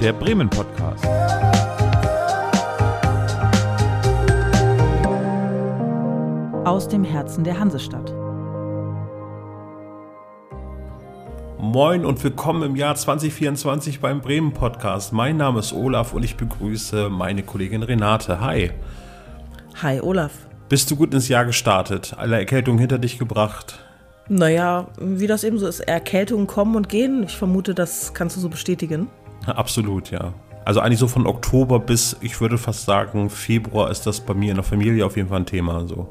der Bremen Podcast. Aus dem Herzen der Hansestadt. Moin und willkommen im Jahr 2024 beim Bremen Podcast. Mein Name ist Olaf und ich begrüße meine Kollegin Renate. Hi. Hi Olaf. Bist du gut ins Jahr gestartet? Alle Erkältungen hinter dich gebracht? Naja, wie das eben so ist, Erkältungen kommen und gehen. Ich vermute, das kannst du so bestätigen. Absolut, ja. Also eigentlich so von Oktober bis, ich würde fast sagen, Februar ist das bei mir in der Familie auf jeden Fall ein Thema. So.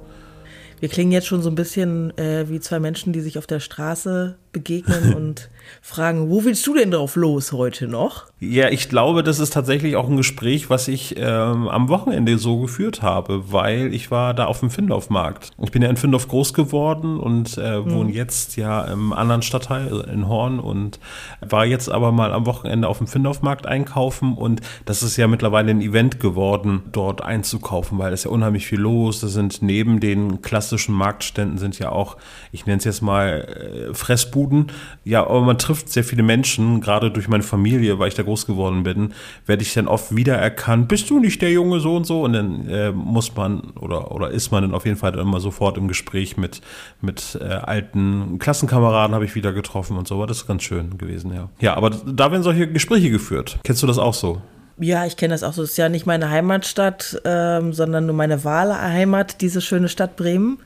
Wir klingen jetzt schon so ein bisschen äh, wie zwei Menschen, die sich auf der Straße begegnen und fragen, wo willst du denn drauf los heute noch? Ja, ich glaube, das ist tatsächlich auch ein Gespräch, was ich ähm, am Wochenende so geführt habe, weil ich war da auf dem Findorf-Markt. Ich bin ja in Findorf groß geworden und äh, mhm. wohne jetzt ja im anderen Stadtteil also in Horn und war jetzt aber mal am Wochenende auf dem Findorf-Markt einkaufen und das ist ja mittlerweile ein Event geworden, dort einzukaufen, weil es ja unheimlich viel los. Das sind neben den klassischen Marktständen sind ja auch, ich nenne es jetzt mal äh, Fressbuden. Ja, aber man trifft sehr viele Menschen, gerade durch meine Familie, weil ich da groß geworden bin, werde ich dann oft wiedererkannt, bist du nicht der Junge so und so? Und dann äh, muss man oder, oder ist man dann auf jeden Fall immer sofort im Gespräch mit, mit äh, alten Klassenkameraden habe ich wieder getroffen und so. Das ist ganz schön gewesen, ja. Ja, aber da werden solche Gespräche geführt. Kennst du das auch so? Ja, ich kenne das auch so. Es ist ja nicht meine Heimatstadt, ähm, sondern nur meine Wahlheimat, diese schöne Stadt Bremen.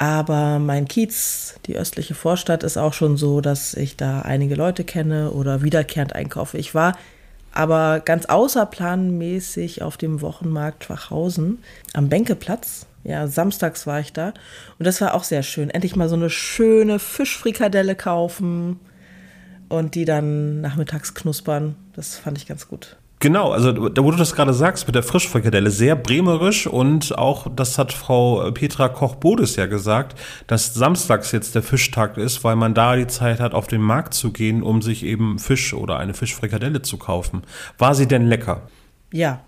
Aber mein Kiez, die östliche Vorstadt, ist auch schon so, dass ich da einige Leute kenne oder wiederkehrend einkaufe. Ich war aber ganz außerplanmäßig auf dem Wochenmarkt Schwachhausen am Bänkeplatz. Ja, samstags war ich da. Und das war auch sehr schön. Endlich mal so eine schöne Fischfrikadelle kaufen und die dann nachmittags knuspern. Das fand ich ganz gut. Genau, also da wo du das gerade sagst mit der Frischfrikadelle, sehr bremerisch und auch, das hat Frau Petra Koch-Bodes ja gesagt, dass samstags jetzt der Fischtag ist, weil man da die Zeit hat, auf den Markt zu gehen, um sich eben Fisch oder eine Fischfrikadelle zu kaufen. War sie denn lecker? Ja.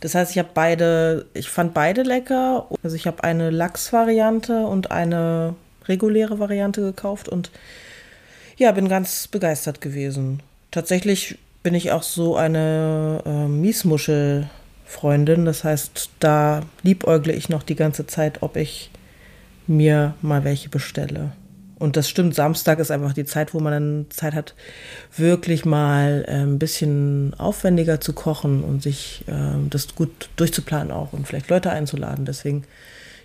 Das heißt, ich habe beide, ich fand beide lecker. Also ich habe eine Lachs-Variante und eine reguläre Variante gekauft und ja, bin ganz begeistert gewesen. Tatsächlich bin ich auch so eine äh, Miesmuschel-Freundin. Das heißt, da liebäugle ich noch die ganze Zeit, ob ich mir mal welche bestelle. Und das stimmt, Samstag ist einfach die Zeit, wo man dann Zeit hat, wirklich mal äh, ein bisschen aufwendiger zu kochen und sich äh, das gut durchzuplanen auch und vielleicht Leute einzuladen. Deswegen,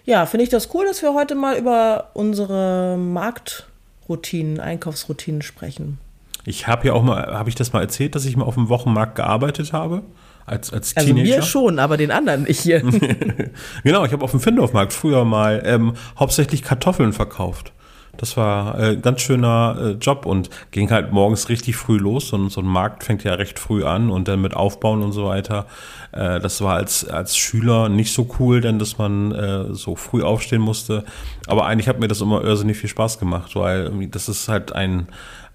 ja, finde ich das cool, dass wir heute mal über unsere Marktroutinen, Einkaufsroutinen sprechen. Ich habe ja auch mal, habe ich das mal erzählt, dass ich mal auf dem Wochenmarkt gearbeitet habe? Als, als also Teenager. mir schon, aber den anderen nicht hier. genau, ich habe auf dem Findorfmarkt früher mal ähm, hauptsächlich Kartoffeln verkauft. Das war äh, ganz schöner äh, Job und ging halt morgens richtig früh los. Und so ein Markt fängt ja recht früh an und dann mit Aufbauen und so weiter. Äh, das war als, als Schüler nicht so cool, denn dass man äh, so früh aufstehen musste. Aber eigentlich hat mir das immer irrsinnig viel Spaß gemacht, weil das ist halt ein,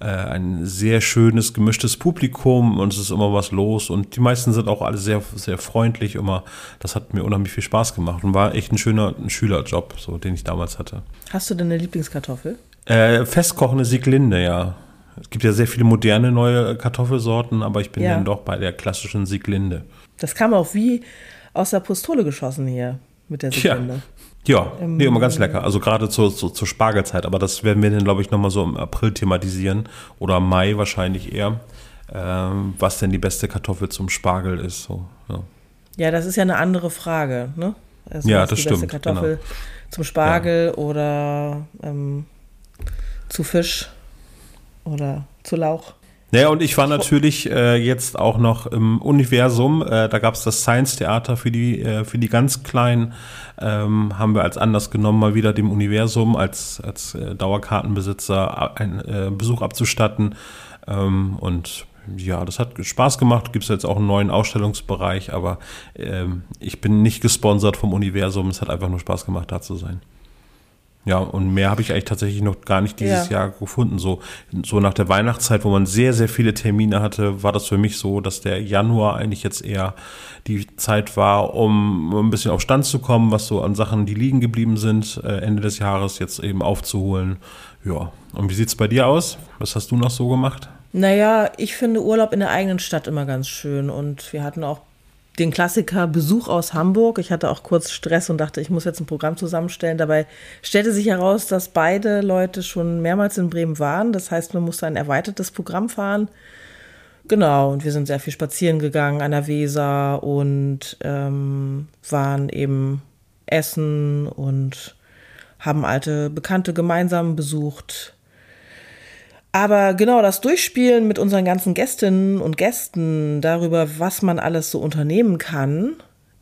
äh, ein sehr schönes, gemischtes Publikum und es ist immer was los und die meisten sind auch alle sehr, sehr freundlich immer. Das hat mir unheimlich viel Spaß gemacht und war echt ein schöner ein Schülerjob, so, den ich damals hatte. Hast du denn eine Lieblingskartoffel? Äh, festkochende Sieglinde, ja. Es gibt ja sehr viele moderne neue Kartoffelsorten, aber ich bin ja. dann doch bei der klassischen Sieglinde. Das kam auch wie aus der Pistole geschossen hier mit der Sieglinde. Ja, ja ähm, nee, immer ganz lecker. Also gerade zur, zur, zur Spargelzeit, aber das werden wir dann, glaube ich, nochmal so im April thematisieren oder Mai wahrscheinlich eher, ähm, was denn die beste Kartoffel zum Spargel ist. So, ja. ja, das ist ja eine andere Frage, ne? Also ja, das die stimmt. Beste Kartoffel genau. zum Spargel ja. oder ähm, zu Fisch oder zu Lauch. Naja, und ich war natürlich äh, jetzt auch noch im Universum. Äh, da gab es das Science-Theater für die, äh, für die ganz Kleinen. Ähm, haben wir als Anlass genommen, mal wieder dem Universum als, als äh, Dauerkartenbesitzer einen äh, Besuch abzustatten. Ähm, und ja, das hat Spaß gemacht. Gibt es jetzt auch einen neuen Ausstellungsbereich, aber ähm, ich bin nicht gesponsert vom Universum. Es hat einfach nur Spaß gemacht, da zu sein. Ja, und mehr habe ich eigentlich tatsächlich noch gar nicht dieses ja. Jahr gefunden. So, so nach der Weihnachtszeit, wo man sehr, sehr viele Termine hatte, war das für mich so, dass der Januar eigentlich jetzt eher die Zeit war, um ein bisschen auf Stand zu kommen, was so an Sachen, die liegen geblieben sind, äh, Ende des Jahres jetzt eben aufzuholen. Ja, und wie sieht's bei dir aus? Was hast du noch so gemacht? Naja, ich finde Urlaub in der eigenen Stadt immer ganz schön. Und wir hatten auch den Klassiker Besuch aus Hamburg. Ich hatte auch kurz Stress und dachte, ich muss jetzt ein Programm zusammenstellen. Dabei stellte sich heraus, dass beide Leute schon mehrmals in Bremen waren. Das heißt, man musste ein erweitertes Programm fahren. Genau, und wir sind sehr viel spazieren gegangen an der Weser und ähm, waren eben essen und haben alte Bekannte gemeinsam besucht. Aber genau das Durchspielen mit unseren ganzen Gästinnen und Gästen darüber, was man alles so unternehmen kann,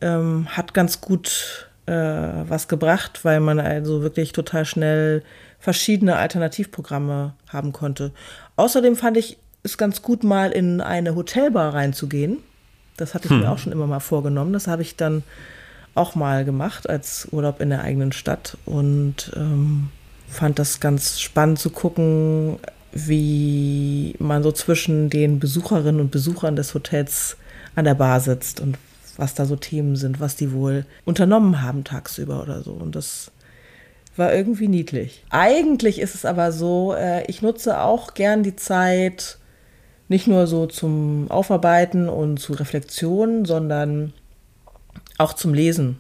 ähm, hat ganz gut äh, was gebracht, weil man also wirklich total schnell verschiedene Alternativprogramme haben konnte. Außerdem fand ich es ganz gut, mal in eine Hotelbar reinzugehen. Das hatte ich hm. mir auch schon immer mal vorgenommen. Das habe ich dann auch mal gemacht als Urlaub in der eigenen Stadt und ähm, fand das ganz spannend zu gucken, wie man so zwischen den Besucherinnen und Besuchern des Hotels an der Bar sitzt und was da so Themen sind, was die wohl unternommen haben tagsüber oder so. Und das war irgendwie niedlich. Eigentlich ist es aber so, äh, ich nutze auch gern die Zeit nicht nur so zum Aufarbeiten und zu Reflexion, sondern auch zum Lesen.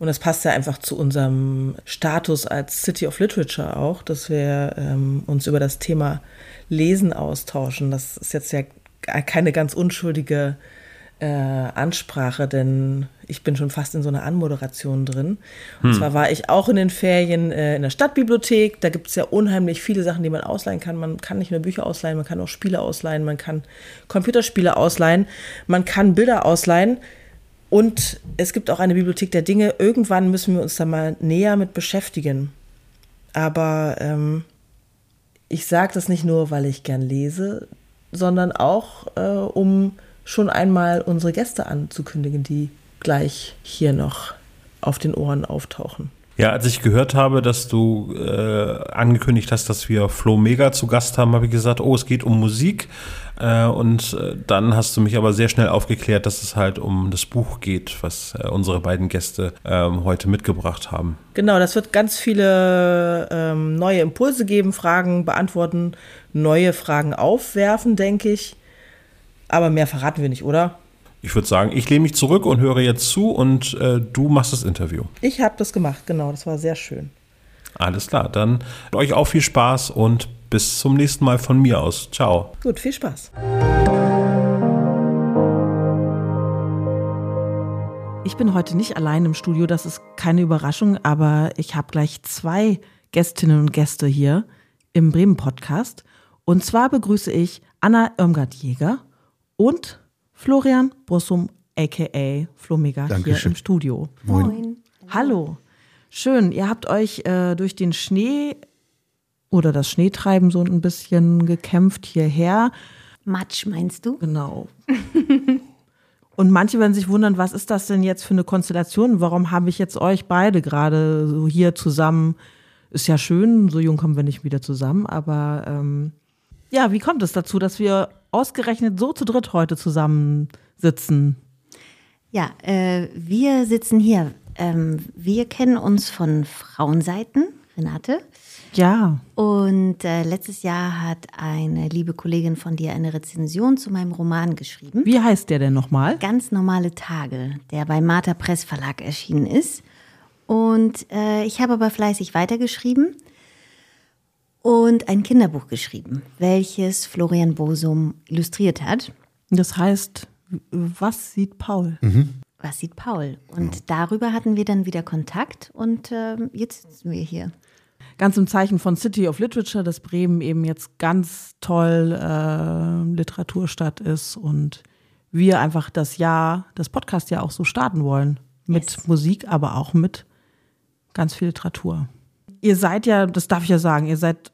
Und das passt ja einfach zu unserem Status als City of Literature auch, dass wir ähm, uns über das Thema Lesen austauschen. Das ist jetzt ja keine ganz unschuldige äh, Ansprache, denn ich bin schon fast in so einer Anmoderation drin. Und hm. zwar war ich auch in den Ferien äh, in der Stadtbibliothek. Da gibt es ja unheimlich viele Sachen, die man ausleihen kann. Man kann nicht nur Bücher ausleihen, man kann auch Spiele ausleihen, man kann Computerspiele ausleihen, man kann Bilder ausleihen. Und es gibt auch eine Bibliothek der Dinge. Irgendwann müssen wir uns da mal näher mit beschäftigen. Aber ähm, ich sage das nicht nur, weil ich gern lese, sondern auch, äh, um schon einmal unsere Gäste anzukündigen, die gleich hier noch auf den Ohren auftauchen. Ja, als ich gehört habe, dass du äh, angekündigt hast, dass wir Flo Mega zu Gast haben, habe ich gesagt, oh, es geht um Musik. Äh, und äh, dann hast du mich aber sehr schnell aufgeklärt, dass es halt um das Buch geht, was äh, unsere beiden Gäste ähm, heute mitgebracht haben. Genau, das wird ganz viele ähm, neue Impulse geben, Fragen beantworten, neue Fragen aufwerfen, denke ich. Aber mehr verraten wir nicht, oder? Ich würde sagen, ich lehne mich zurück und höre jetzt zu und äh, du machst das Interview. Ich habe das gemacht, genau. Das war sehr schön. Alles klar, dann euch auch viel Spaß und bis zum nächsten Mal von mir aus. Ciao. Gut, viel Spaß. Ich bin heute nicht allein im Studio, das ist keine Überraschung, aber ich habe gleich zwei Gästinnen und Gäste hier im Bremen Podcast. Und zwar begrüße ich Anna Irmgard-Jäger und Florian Bussum, aka Flomega, hier im Studio. Moin. Moin. Hallo. Schön, ihr habt euch äh, durch den Schnee oder das Schneetreiben so ein bisschen gekämpft hierher. Matsch, meinst du? Genau. Und manche werden sich wundern, was ist das denn jetzt für eine Konstellation? Warum habe ich jetzt euch beide gerade so hier zusammen? Ist ja schön, so jung kommen wir nicht wieder zusammen, aber ähm, ja, wie kommt es dazu, dass wir ausgerechnet so zu dritt heute zusammensitzen? Ja, äh, wir sitzen hier. Ähm, wir kennen uns von Frauenseiten, Renate. Ja. Und äh, letztes Jahr hat eine liebe Kollegin von dir eine Rezension zu meinem Roman geschrieben. Wie heißt der denn nochmal? Ganz normale Tage, der bei Martha Press Verlag erschienen ist. Und äh, ich habe aber fleißig weitergeschrieben und ein Kinderbuch geschrieben, welches Florian Bosum illustriert hat. Das heißt, was sieht Paul? Mhm. Was sieht Paul? Und ja. darüber hatten wir dann wieder Kontakt und äh, jetzt sitzen wir hier. Ganz im Zeichen von City of Literature, dass Bremen eben jetzt ganz toll äh, Literaturstadt ist und wir einfach das Jahr, das Podcast ja auch so starten wollen. Mit yes. Musik, aber auch mit ganz viel Literatur ihr seid ja, das darf ich ja sagen, ihr seid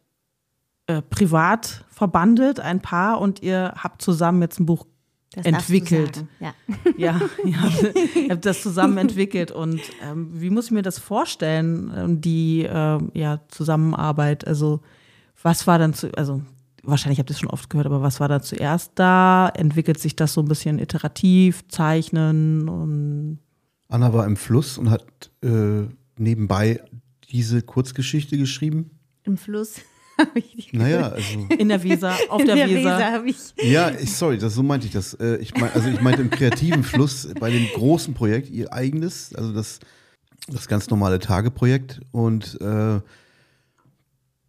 äh, privat verbandelt, ein Paar, und ihr habt zusammen jetzt ein Buch das entwickelt. Ja. ja, ihr habt, ihr habt das zusammen entwickelt. Und ähm, wie muss ich mir das vorstellen, ähm, die äh, ja, Zusammenarbeit? Also, was war dann zu, also wahrscheinlich habt ihr es schon oft gehört, aber was war da zuerst da? Entwickelt sich das so ein bisschen iterativ, zeichnen? Und Anna war im Fluss und hat äh, nebenbei diese Kurzgeschichte geschrieben? Im Fluss. Naja, also. In der Weser, auf In der, der Weser. Weser habe ich. Ja, ich, sorry, das, so meinte ich das. Äh, Ich mein, also ich meinte im kreativen Fluss bei dem großen Projekt, ihr eigenes, also das, das ganz normale Tageprojekt. Und äh,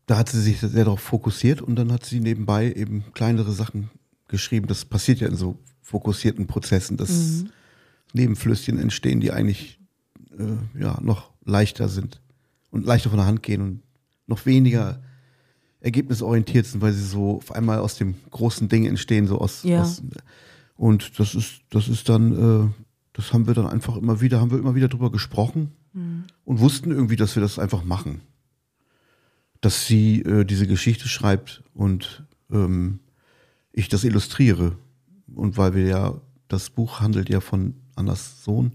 da hat sie sich sehr darauf fokussiert und dann hat sie nebenbei eben kleinere Sachen geschrieben. Das passiert ja in so fokussierten Prozessen, dass Nebenflüsschen entstehen, die eigentlich äh, ja, noch leichter sind und leichter von der Hand gehen und noch weniger ergebnisorientiert sind, weil sie so auf einmal aus dem großen Ding entstehen, so aus, Ja. aus und das ist, das ist dann, äh, das haben wir dann einfach immer wieder, haben wir immer wieder drüber gesprochen und wussten irgendwie, dass wir das einfach machen. Dass sie äh, diese Geschichte schreibt und ähm, ich das illustriere. Und weil wir ja, das Buch handelt ja von Annas Sohn,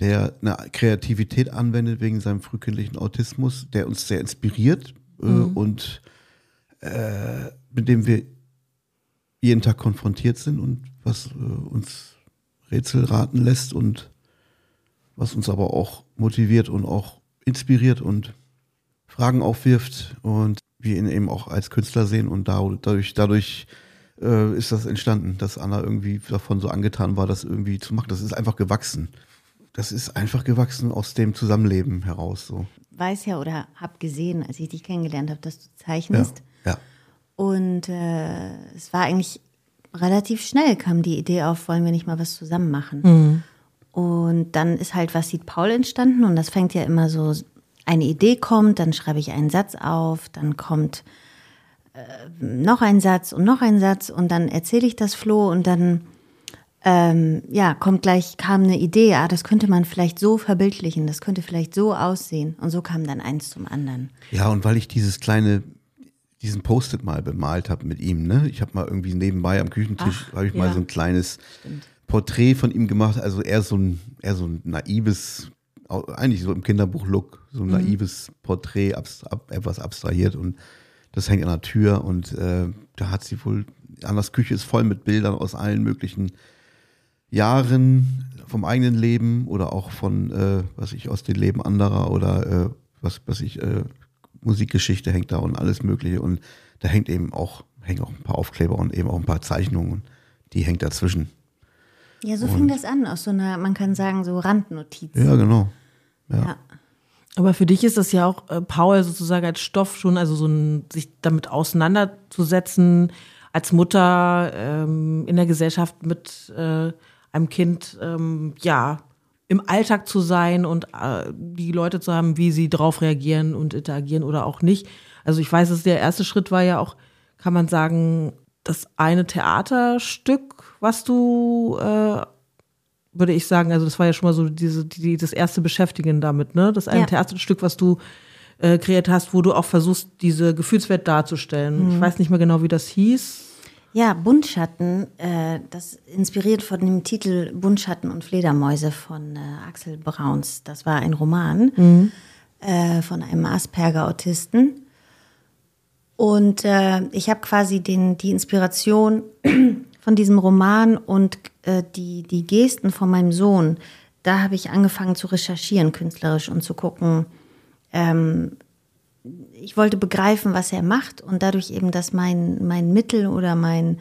der eine Kreativität anwendet wegen seinem frühkindlichen Autismus, der uns sehr inspiriert äh, und äh, mit dem wir jeden Tag konfrontiert sind und was äh, uns Rätsel raten lässt und was uns aber auch motiviert und auch inspiriert und Fragen aufwirft und wir ihn eben auch als Künstler sehen und da- dadurch, dadurch äh, ist das entstanden, dass Anna irgendwie davon so angetan war, das irgendwie zu machen. Das ist einfach gewachsen. Das ist einfach gewachsen aus dem Zusammenleben heraus. So. Weiß ja oder hab gesehen, als ich dich kennengelernt habe, dass du Ja. zeichnest. ja. Und äh, es war eigentlich relativ schnell, kam die Idee auf, wollen wir nicht mal was zusammen machen. Und dann ist halt Was sieht Paul entstanden und das fängt ja immer so, eine Idee kommt, dann schreibe ich einen Satz auf, dann kommt äh, noch ein Satz und noch ein Satz und dann erzähle ich das Flo und dann ähm, ja, kommt gleich, kam eine Idee, ah, das könnte man vielleicht so verbildlichen, das könnte vielleicht so aussehen. Und so kam dann eins zum anderen. Ja, und weil ich dieses kleine, diesen Post-it mal bemalt habe mit ihm, ne? Ich habe mal irgendwie nebenbei am Küchentisch, habe ich mal ja. so ein kleines Porträt von ihm gemacht, also eher so ein, eher so ein naives, eigentlich so im Kinderbuch-Look, so ein naives Porträt, abs ab, etwas abstrahiert und das hängt an der Tür und äh, da hat sie wohl, Annas Küche ist voll mit Bildern aus allen möglichen Jahren vom eigenen Leben oder auch von, äh, was ich, aus dem Leben anderer oder äh, was, was ich, äh, Musikgeschichte hängt da und alles Mögliche. Und da hängt eben auch, hängen auch ein paar Aufkleber und eben auch ein paar Zeichnungen. Die hängt dazwischen. Ja, so fing das an, aus so einer, man kann sagen, so Randnotiz. Ja, genau. Ja. Aber für dich ist das ja auch äh, Paul sozusagen als Stoff schon, also so ein, sich damit auseinanderzusetzen, als Mutter ähm, in der Gesellschaft mit äh, einem Kind, ähm, ja, im Alltag zu sein und äh, die Leute zu haben, wie sie darauf reagieren und interagieren oder auch nicht. Also ich weiß, dass der erste Schritt war ja auch, kann man sagen, das eine Theaterstück, was du äh, würde ich sagen, also das war ja schon mal so diese, die, das erste Beschäftigen damit, ne? Das eine Ja. Theaterstück, was du äh, kreiert hast, wo du auch versuchst, diese Gefühlswelt darzustellen. Ich weiß nicht mehr genau, wie das hieß. Ja, Buntschatten, äh, das inspiriert von dem Titel Buntschatten und Fledermäuse von äh, Axel Brauns. Das war ein Roman äh, von einem Asperger-Autisten. Und äh, ich habe quasi den, die Inspiration von diesem Roman und äh, die, die Gesten von meinem Sohn, da habe ich angefangen zu recherchieren künstlerisch und zu gucken, ich wollte begreifen, was er macht und dadurch eben, dass mein, mein Mittel oder mein,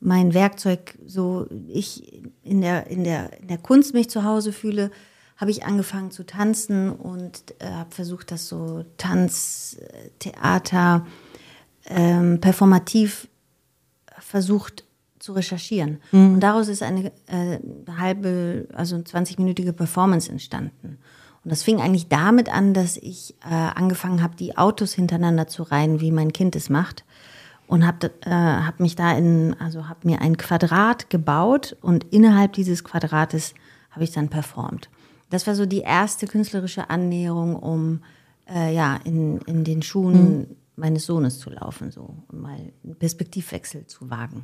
mein Werkzeug so ich in der, in, der, in der Kunst mich zu Hause fühle, habe ich angefangen zu tanzen und äh, habe versucht, das so Tanz, äh, Theater, ähm, performativ versucht zu recherchieren. Und daraus ist eine äh, halbe, also 20-minütige Performance entstanden. Und das fing eigentlich damit an, dass ich äh, angefangen habe, die Autos hintereinander zu reihen, wie mein Kind es macht. Und habe äh, hab mich da in, also habe mir ein Quadrat gebaut und innerhalb dieses Quadrates habe ich dann performt. Das war so die erste künstlerische Annäherung, um äh, ja, in, in den Schuhen meines Sohnes zu laufen, so und mal einen Perspektivwechsel zu wagen.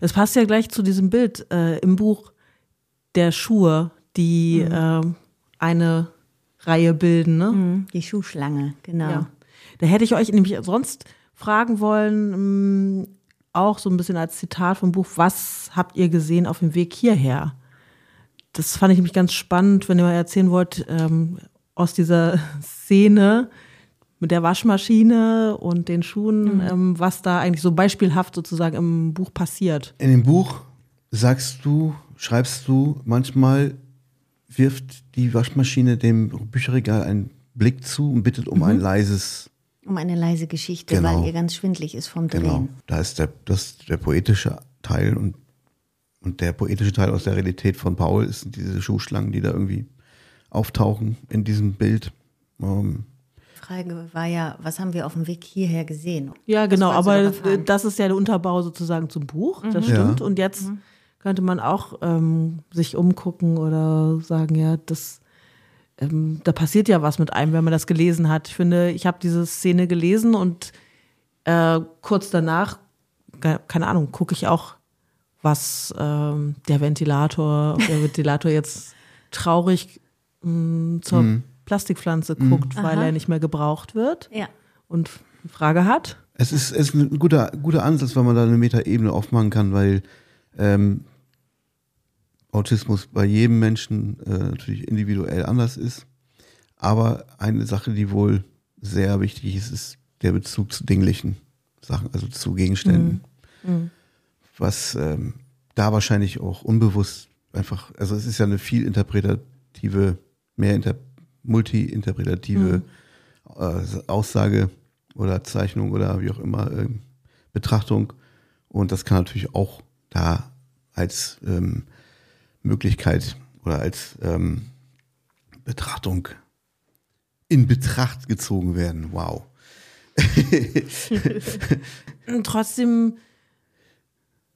Es passt ja gleich zu diesem Bild äh, im Buch der Schuhe, die äh, eine Reihe bilden, ne? Die Schuhschlange, genau. Ja. Da hätte ich euch nämlich sonst fragen wollen, mh, auch so ein bisschen als Zitat vom Buch, was habt ihr gesehen auf dem Weg hierher? Das fand ich nämlich ganz spannend, wenn ihr mal erzählen wollt, ähm, aus dieser Szene, mit der Waschmaschine und den Schuhen, Mhm. ähm, was da eigentlich so beispielhaft sozusagen im Buch passiert. In dem Buch sagst du, schreibst du, manchmal wirft die Waschmaschine dem Bücherregal einen Blick zu und bittet um ein leises, Um eine leise Geschichte, Genau. weil ihr ganz schwindlig ist vom Drehen. genau. Da ist der, das, der poetische Teil und, und der poetische Teil aus der Realität von Paul ist diese Schuhschlangen, die da irgendwie auftauchen in diesem Bild. Ähm, Frage war ja, was haben wir auf dem Weg hierher gesehen? Ja, genau, aber das ist ja der Unterbau sozusagen zum Buch, das Ja. stimmt. Und jetzt könnte man auch ähm, sich umgucken oder sagen, ja, das, ähm, da passiert ja was mit einem, wenn man das gelesen hat. Ich finde, ich habe diese Szene gelesen und äh, kurz danach, ke- keine Ahnung, gucke ich auch, was ähm, der Ventilator, ob der Ventilator jetzt traurig mh, zur Plastikpflanze guckt, weil er nicht mehr gebraucht wird Ja. und eine Frage hat. Es ist, es ist ein guter, guter Ansatz, weil man da eine Metaebene aufmachen kann, weil ähm, Autismus bei jedem Menschen äh, natürlich individuell anders ist. Aber eine Sache, die wohl sehr wichtig ist, ist der Bezug zu dinglichen Sachen, also zu Gegenständen. Was ähm, da wahrscheinlich auch unbewusst einfach, also es ist ja eine viel interpretative, mehr inter, multi-interpretative äh, Aussage oder Zeichnung oder wie auch immer ähm, Betrachtung. Und das kann natürlich auch da als ähm, Möglichkeit oder als ähm, Betrachtung in Betracht gezogen werden. Wow. Trotzdem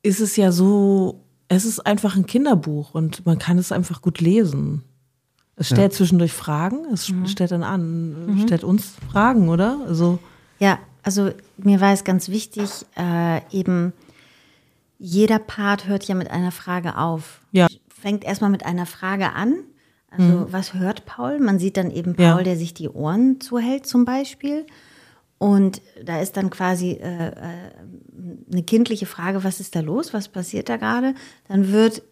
ist es ja so, es ist einfach ein Kinderbuch und man kann es einfach gut lesen. Es stellt zwischendurch Fragen, es stellt dann an, stellt uns Fragen, oder? Also, Ja, also mir war es ganz wichtig, äh, eben jeder Part hört ja mit einer Frage auf. Ja. Fängt erstmal mit einer Frage an. Also, was hört Paul? Man sieht dann eben Paul, Ja. der sich die Ohren zuhält, zum Beispiel. Und da ist dann quasi äh, äh, eine kindliche Frage, was ist da los? Was passiert da gerade? Dann wird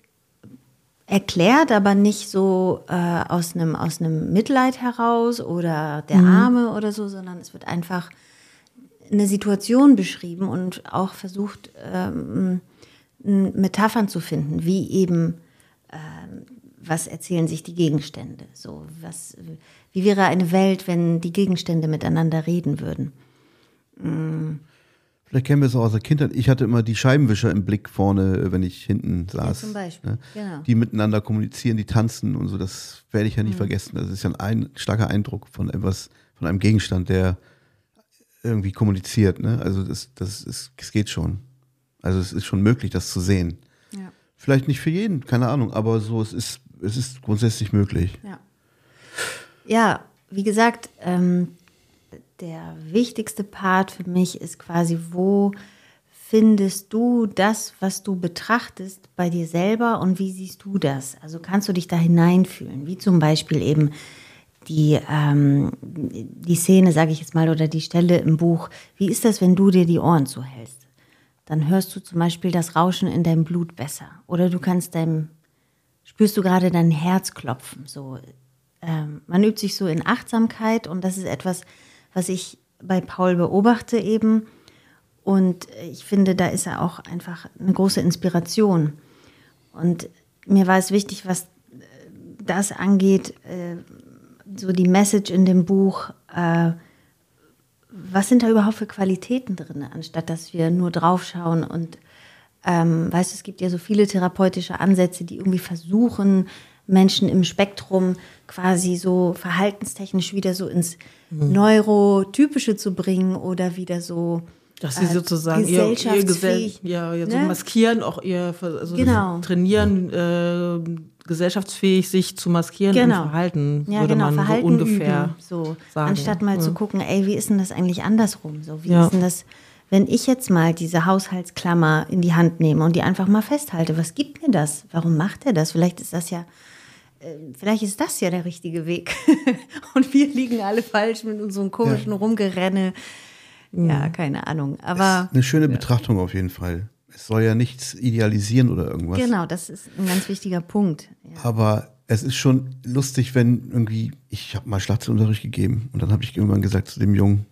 erklärt, aber nicht so äh, aus einem aus einem Mitleid heraus oder der Arme oder so, sondern es wird einfach eine Situation beschrieben und auch versucht, ähm, Metaphern zu finden, wie eben, was erzählen sich die Gegenstände? So, was, wie wäre eine Welt, wenn die Gegenstände miteinander reden würden? Vielleicht kennen wir es auch aus der Kindheit. Ich hatte immer die Scheibenwischer im Blick vorne, äh, wenn ich hinten saß. zum Beispiel, ne? genau. Die miteinander kommunizieren, die tanzen und so. Das werde ich ja nie vergessen. Das ist ja ein, ein starker Eindruck von etwas, von einem Gegenstand, der irgendwie kommuniziert. Ne? Also das, das, ist, es geht schon. Also es ist schon möglich, das zu sehen. Ja. Vielleicht nicht für jeden, keine Ahnung, aber so es ist es ist grundsätzlich möglich. Ja, ja wie gesagt, ähm, der wichtigste Part für mich ist quasi, wo findest du das, was du betrachtest bei dir selber und wie siehst du das? Also kannst du dich da hineinfühlen, wie zum Beispiel eben die, ähm, die Szene, sage ich jetzt mal, oder die Stelle im Buch. Wie ist das, wenn du dir die Ohren zuhältst? Dann hörst du zum Beispiel das Rauschen in deinem Blut besser. Oder du kannst deinem spürst du gerade dein Herz klopfen. So, ähm, man übt sich so in Achtsamkeit und das ist etwas, was ich bei Paul beobachte eben. Und ich finde, da ist er auch einfach eine große Inspiration. Und mir war es wichtig, was äh, das angeht, äh, so die Message in dem Buch, äh, was sind da überhaupt für Qualitäten drin, anstatt dass wir nur draufschauen und ähm, weißt du, es gibt ja so viele therapeutische Ansätze, die irgendwie versuchen, Menschen im Spektrum quasi so verhaltenstechnisch wieder so ins Neurotypische zu bringen oder wieder so dass sie äh, sozusagen ihr, ihr Gesell ja, ja, so ne? maskieren, auch ihr also Genau. trainieren, äh, gesellschaftsfähig sich zu maskieren Genau. und Verhalten, Ja, würde genau, man Verhalten so ungefähr üben, so. sagen. Anstatt mal Ja. zu gucken, ey, wie ist denn das eigentlich andersrum? So, wie ist denn das, wenn ich jetzt mal diese Haushaltsklammer in die Hand nehme und die einfach mal festhalte, was gibt mir das? Warum macht er das? Vielleicht ist das ja, äh, vielleicht ist das ja der richtige Weg. und wir liegen alle falsch mit unserem komischen Rumgerenne. Ja, keine Ahnung. Aber Eine schöne Betrachtung auf jeden Fall. Es soll ja nichts idealisieren oder irgendwas. genau, das ist ein ganz wichtiger Punkt. Ja. Aber es ist schon lustig, wenn irgendwie, ich habe mal Schlagzeugunterricht gegeben und dann habe ich irgendwann gesagt zu dem Jungen,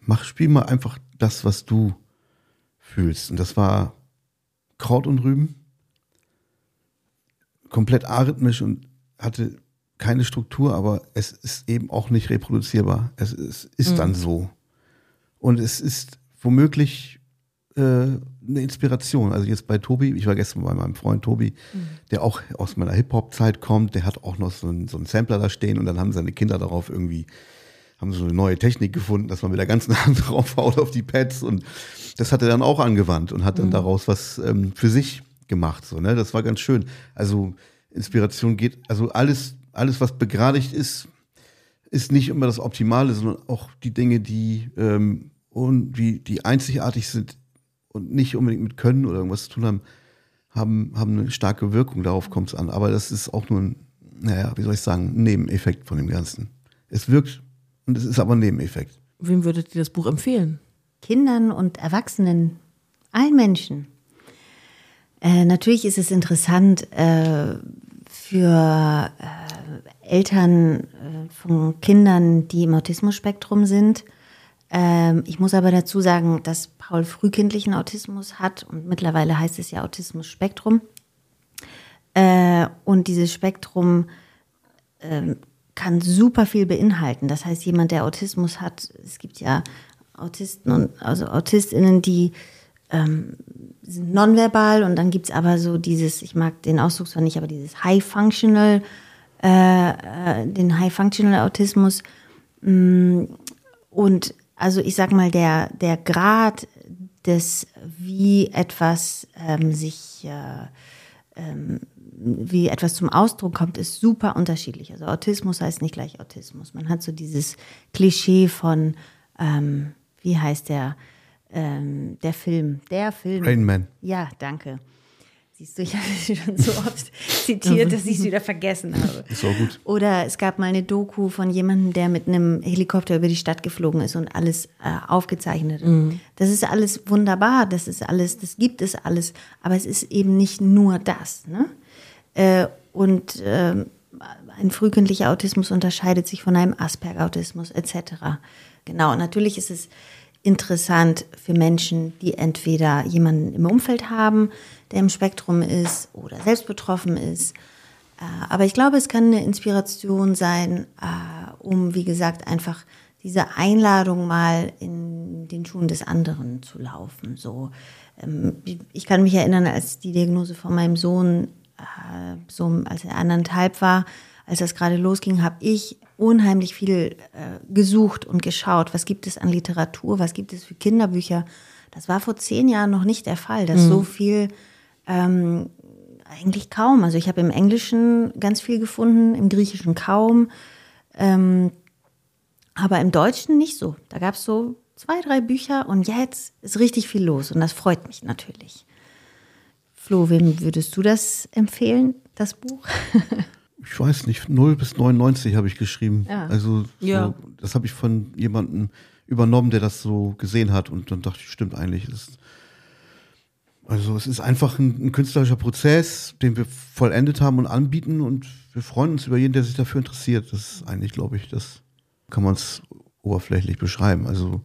mach, spiel mal einfach das, was du fühlst. Und das war Kraut und Rüben, komplett arrhythmisch und hatte keine Struktur, aber es ist eben auch nicht reproduzierbar. Es, es ist mhm. dann so. Und es ist womöglich äh, eine Inspiration. Also jetzt bei Tobi, ich war gestern bei meinem Freund Tobi, mhm. der auch aus meiner Hip-Hop-Zeit kommt, der hat auch noch so einen, so einen Sampler da stehen und dann haben seine Kinder darauf irgendwie, haben so eine neue Technik gefunden, dass man mit der ganzen Hand draufhaut auf die Pads und das hat er dann auch angewandt und hat dann mhm. daraus was ähm, für sich gemacht. So, ne? Das war ganz schön. Also Inspiration geht, also alles, alles, was begradigt ist, ist nicht immer das Optimale, sondern auch die Dinge, die ähm, und wie die einzigartig sind und nicht unbedingt mit Können oder irgendwas zu tun haben, haben, haben eine starke Wirkung. Darauf kommt es an. Aber das ist auch nur ein, naja, wie soll ich sagen, ein Nebeneffekt von dem Ganzen. Es wirkt und es ist aber ein Nebeneffekt. Wem würdet ihr das Buch empfehlen? Kindern und Erwachsenen, allen Menschen. Äh, natürlich ist es interessant äh, für äh, Eltern äh, von Kindern, die im Autismus-Spektrum sind. Ähm, ich muss aber dazu sagen, dass Paul frühkindlichen Autismus hat und mittlerweile heißt es ja Autismus-Spektrum. Äh, und dieses Spektrum ähm, kann super viel beinhalten. Das heißt, jemand, der Autismus hat, es gibt ja Autisten und also AutistInnen, die ähm, sind nonverbal und dann gibt es aber so dieses, ich mag den Ausdruck zwar nicht, aber dieses High Functional, äh, äh, den High Functional Autismus. Mm, und also ich sag mal, der, der Grad des, wie etwas ähm, sich, äh, ähm, wie etwas zum Ausdruck kommt, ist super unterschiedlich. Also Autismus heißt nicht gleich Autismus. Man hat so dieses Klischee von, ähm, wie heißt der, ähm, der Film, der Film. Rain Man. Ja, danke. Siehst du, ich habe es schon so oft zitiert, dass ich es wieder vergessen habe. Ist auch gut. Oder es gab mal eine Doku von jemandem, der mit einem Helikopter über die Stadt geflogen ist und alles äh, aufgezeichnet. Mhm. Das ist alles wunderbar, das ist alles, das gibt es alles, aber es ist eben nicht nur das. Ne? Äh, und äh, ein frühkindlicher Autismus unterscheidet sich von einem Asperger-Autismus etc. Genau, natürlich ist es interessant für Menschen, die entweder jemanden im Umfeld haben, der im Spektrum ist oder selbst betroffen ist. Äh, aber ich glaube, es kann eine Inspiration sein, äh, um, wie gesagt, einfach diese Einladung mal in den Schuhen des anderen zu laufen. So, ähm, ich kann mich erinnern, als die Diagnose von meinem Sohn, äh, so als er anderthalb war, als das gerade losging, habe ich unheimlich viel äh, gesucht und geschaut, was gibt es an Literatur, was gibt es für Kinderbücher. Das war vor zehn Jahren noch nicht der Fall, dass mhm. so viel ähm, eigentlich kaum. Also ich habe im Englischen ganz viel gefunden, im Griechischen kaum, ähm, aber im Deutschen nicht so. Da gab es so zwei, drei Bücher und jetzt ist richtig viel los und das freut mich natürlich. Flo, wem würdest du das empfehlen, das Buch? ich weiß nicht, 0 bis 99 habe ich geschrieben. Ja. Also so, ja. das habe ich von jemandem übernommen, der das so gesehen hat und dann dachte ich, stimmt eigentlich. Ist, also es ist einfach ein, ein, künstlerischer Prozess, den wir vollendet haben und anbieten und wir freuen uns über jeden, der sich dafür interessiert. Das ist eigentlich, glaube ich, das kann man es oberflächlich beschreiben. Also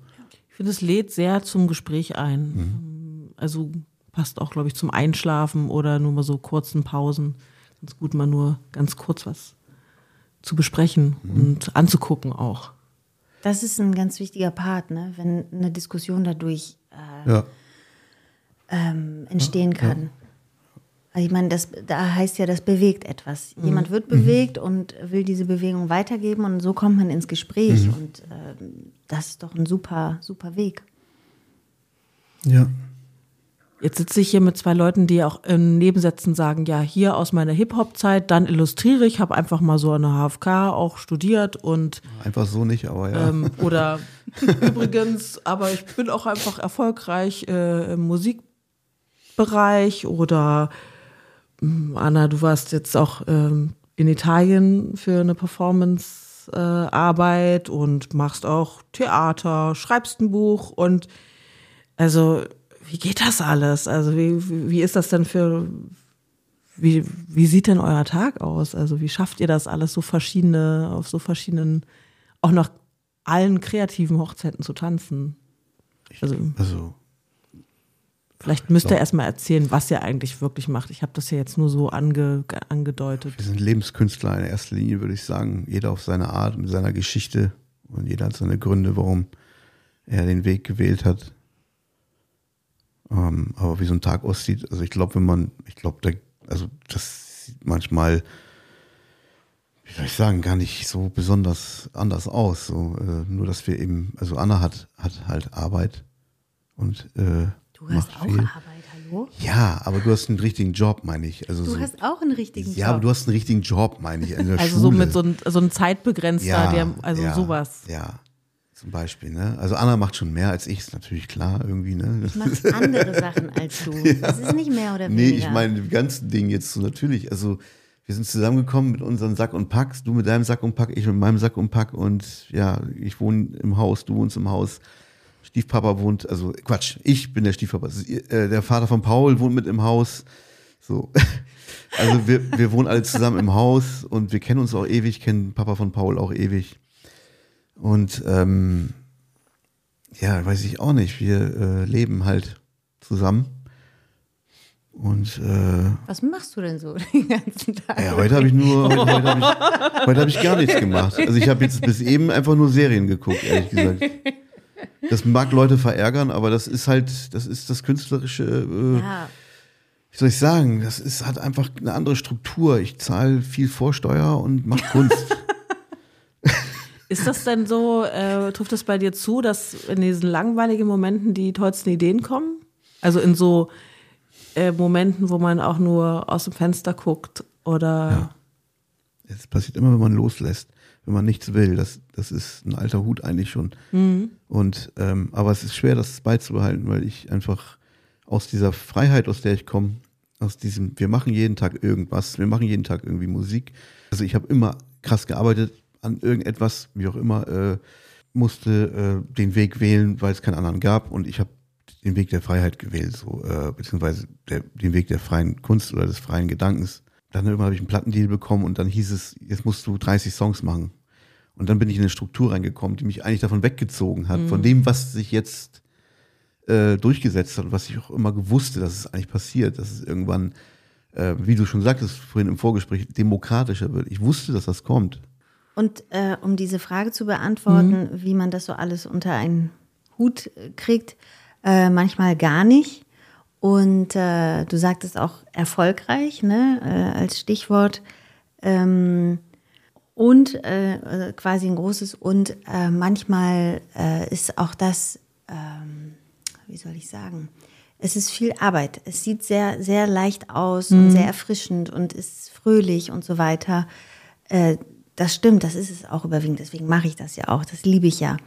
ich finde, es lädt sehr zum Gespräch ein. Mhm. Also passt auch, glaube ich, zum Einschlafen oder nur mal so kurzen Pausen ganz gut, mal nur ganz kurz was zu besprechen mhm. und anzugucken auch. Das ist ein ganz wichtiger Part, ne? wenn eine Diskussion dadurch äh, ja. ähm, entstehen ja, kann. Ja. Also ich meine, das da heißt ja, das bewegt etwas. Mhm. Jemand wird bewegt mhm. und will diese Bewegung weitergeben und so kommt man ins Gespräch mhm. und äh, das ist doch ein super, super Weg. Ja. Jetzt sitze ich hier mit zwei Leuten, die auch in Nebensätzen sagen, ja, hier aus meiner Hip-Hop-Zeit, dann illustriere ich, habe einfach mal so an der HFK auch studiert und einfach so nicht, aber ja. Ähm, oder übrigens, aber ich bin auch einfach erfolgreich äh, im Musikbereich oder hm, Anna, du warst jetzt auch ähm, in Italien für eine Performance-Arbeit äh, und machst auch Theater, schreibst ein Buch und also wie geht das alles? Also wie, wie ist das denn für, wie, wie sieht denn euer Tag aus? Also wie schafft ihr das alles so verschiedene, auf so verschiedenen, auch noch allen kreativen Hochzeiten zu tanzen? Also, Also, vielleicht müsst ihr erstmal erzählen, was ihr eigentlich wirklich macht. Ich habe das ja jetzt nur so ange, angedeutet. wir sind Lebenskünstler in erster Linie, würde ich sagen. Jeder auf seine Art, mit seiner Geschichte. Und jeder hat seine Gründe, warum er den Weg gewählt hat. Ähm, aber wie so ein Tag aussieht, also ich glaube, wenn man, ich glaube, da, also das sieht manchmal, wie soll ich sagen, gar nicht so besonders anders aus. So, äh, nur, dass wir eben, also Anna hat, hat halt Arbeit und äh, Du hast auch viel. Arbeit, hallo? Ja, aber du hast einen richtigen Job, meine ich. Also Du so, hast auch einen richtigen ja, aber Job. du hast einen richtigen Job, meine ich. Also Schule. so mit so ein, so ein zeitbegrenzter, ja, der, also ja, sowas. Ja, zum Beispiel. Ne? Also Anna macht schon mehr als ich, ist natürlich klar irgendwie. Ne? Du machst andere Sachen als du. Das ist nicht mehr oder Nee, weniger. ich meine die ganzen Dinge jetzt so natürlich. Also wir sind zusammengekommen mit unseren Sack und Pack. Du mit deinem Sack und Pack, ich mit meinem Sack und Pack. Und ja, ich wohne im Haus, du wohnst im Haus. Stiefpapa wohnt, also Quatsch, ich bin der Stiefpapa. Äh, der Vater von Paul wohnt mit im Haus. So. Also wir, wir wohnen alle zusammen im Haus und wir kennen uns auch ewig, kennen Papa von Paul auch ewig. Und ähm, ja, weiß ich auch nicht. Wir äh, leben halt zusammen. Und äh, Was machst du denn so den ganzen Tag? ja, heute habe ich nur, heute habe ich, heute hab ich gar nichts gemacht. Also ich habe jetzt bis eben einfach nur Serien geguckt, ehrlich gesagt. Das mag Leute verärgern, aber das ist halt, das ist das künstlerische, äh, ja, wie soll ich sagen, das ist, hat einfach eine andere Struktur. Ich zahle viel Vorsteuer und mache Kunst. Ist das denn so, äh, trifft das bei dir zu, dass in diesen langweiligen Momenten die tollsten Ideen kommen? Also in so äh, Momenten, wo man auch nur aus dem Fenster guckt oder Ja. Es passiert immer, wenn man loslässt, wenn man nichts will. Das, das ist ein alter Hut eigentlich schon. Und ähm, aber es ist schwer, das beizubehalten, weil ich einfach aus dieser Freiheit, aus der ich komme, aus diesem, wir machen jeden Tag irgendwas, wir machen jeden Tag irgendwie Musik. Also ich habe immer krass gearbeitet an irgendetwas, wie auch immer, äh, musste äh, den Weg wählen, weil es keinen anderen gab und ich habe den Weg der Freiheit gewählt, so äh, beziehungsweise der, den Weg der freien Kunst oder des freien Gedankens. Dann irgendwann habe ich einen Plattendeal bekommen und dann hieß es, jetzt musst du 30 Songs machen. Und dann bin ich in eine Struktur reingekommen, die mich eigentlich davon weggezogen hat, von dem, was sich jetzt äh, durchgesetzt hat und was ich auch immer gewusste, dass es eigentlich passiert, dass es irgendwann, äh, wie du schon sagtest vorhin im Vorgespräch, demokratischer wird. Ich wusste, dass das kommt. Und äh, um diese Frage zu beantworten, wie man das so alles unter einen Hut äh, kriegt, äh, manchmal gar nicht. Und äh, du sagtest auch erfolgreich, ne, äh, als Stichwort. Ähm, und äh, äh, quasi ein großes und manchmal ist auch das, ähm, wie soll ich sagen, es ist viel Arbeit. Es sieht sehr, sehr leicht aus und sehr erfrischend und ist fröhlich und so weiter. Äh, das stimmt, das ist es auch überwiegend. Deswegen mache ich das ja auch. Das liebe ich ja,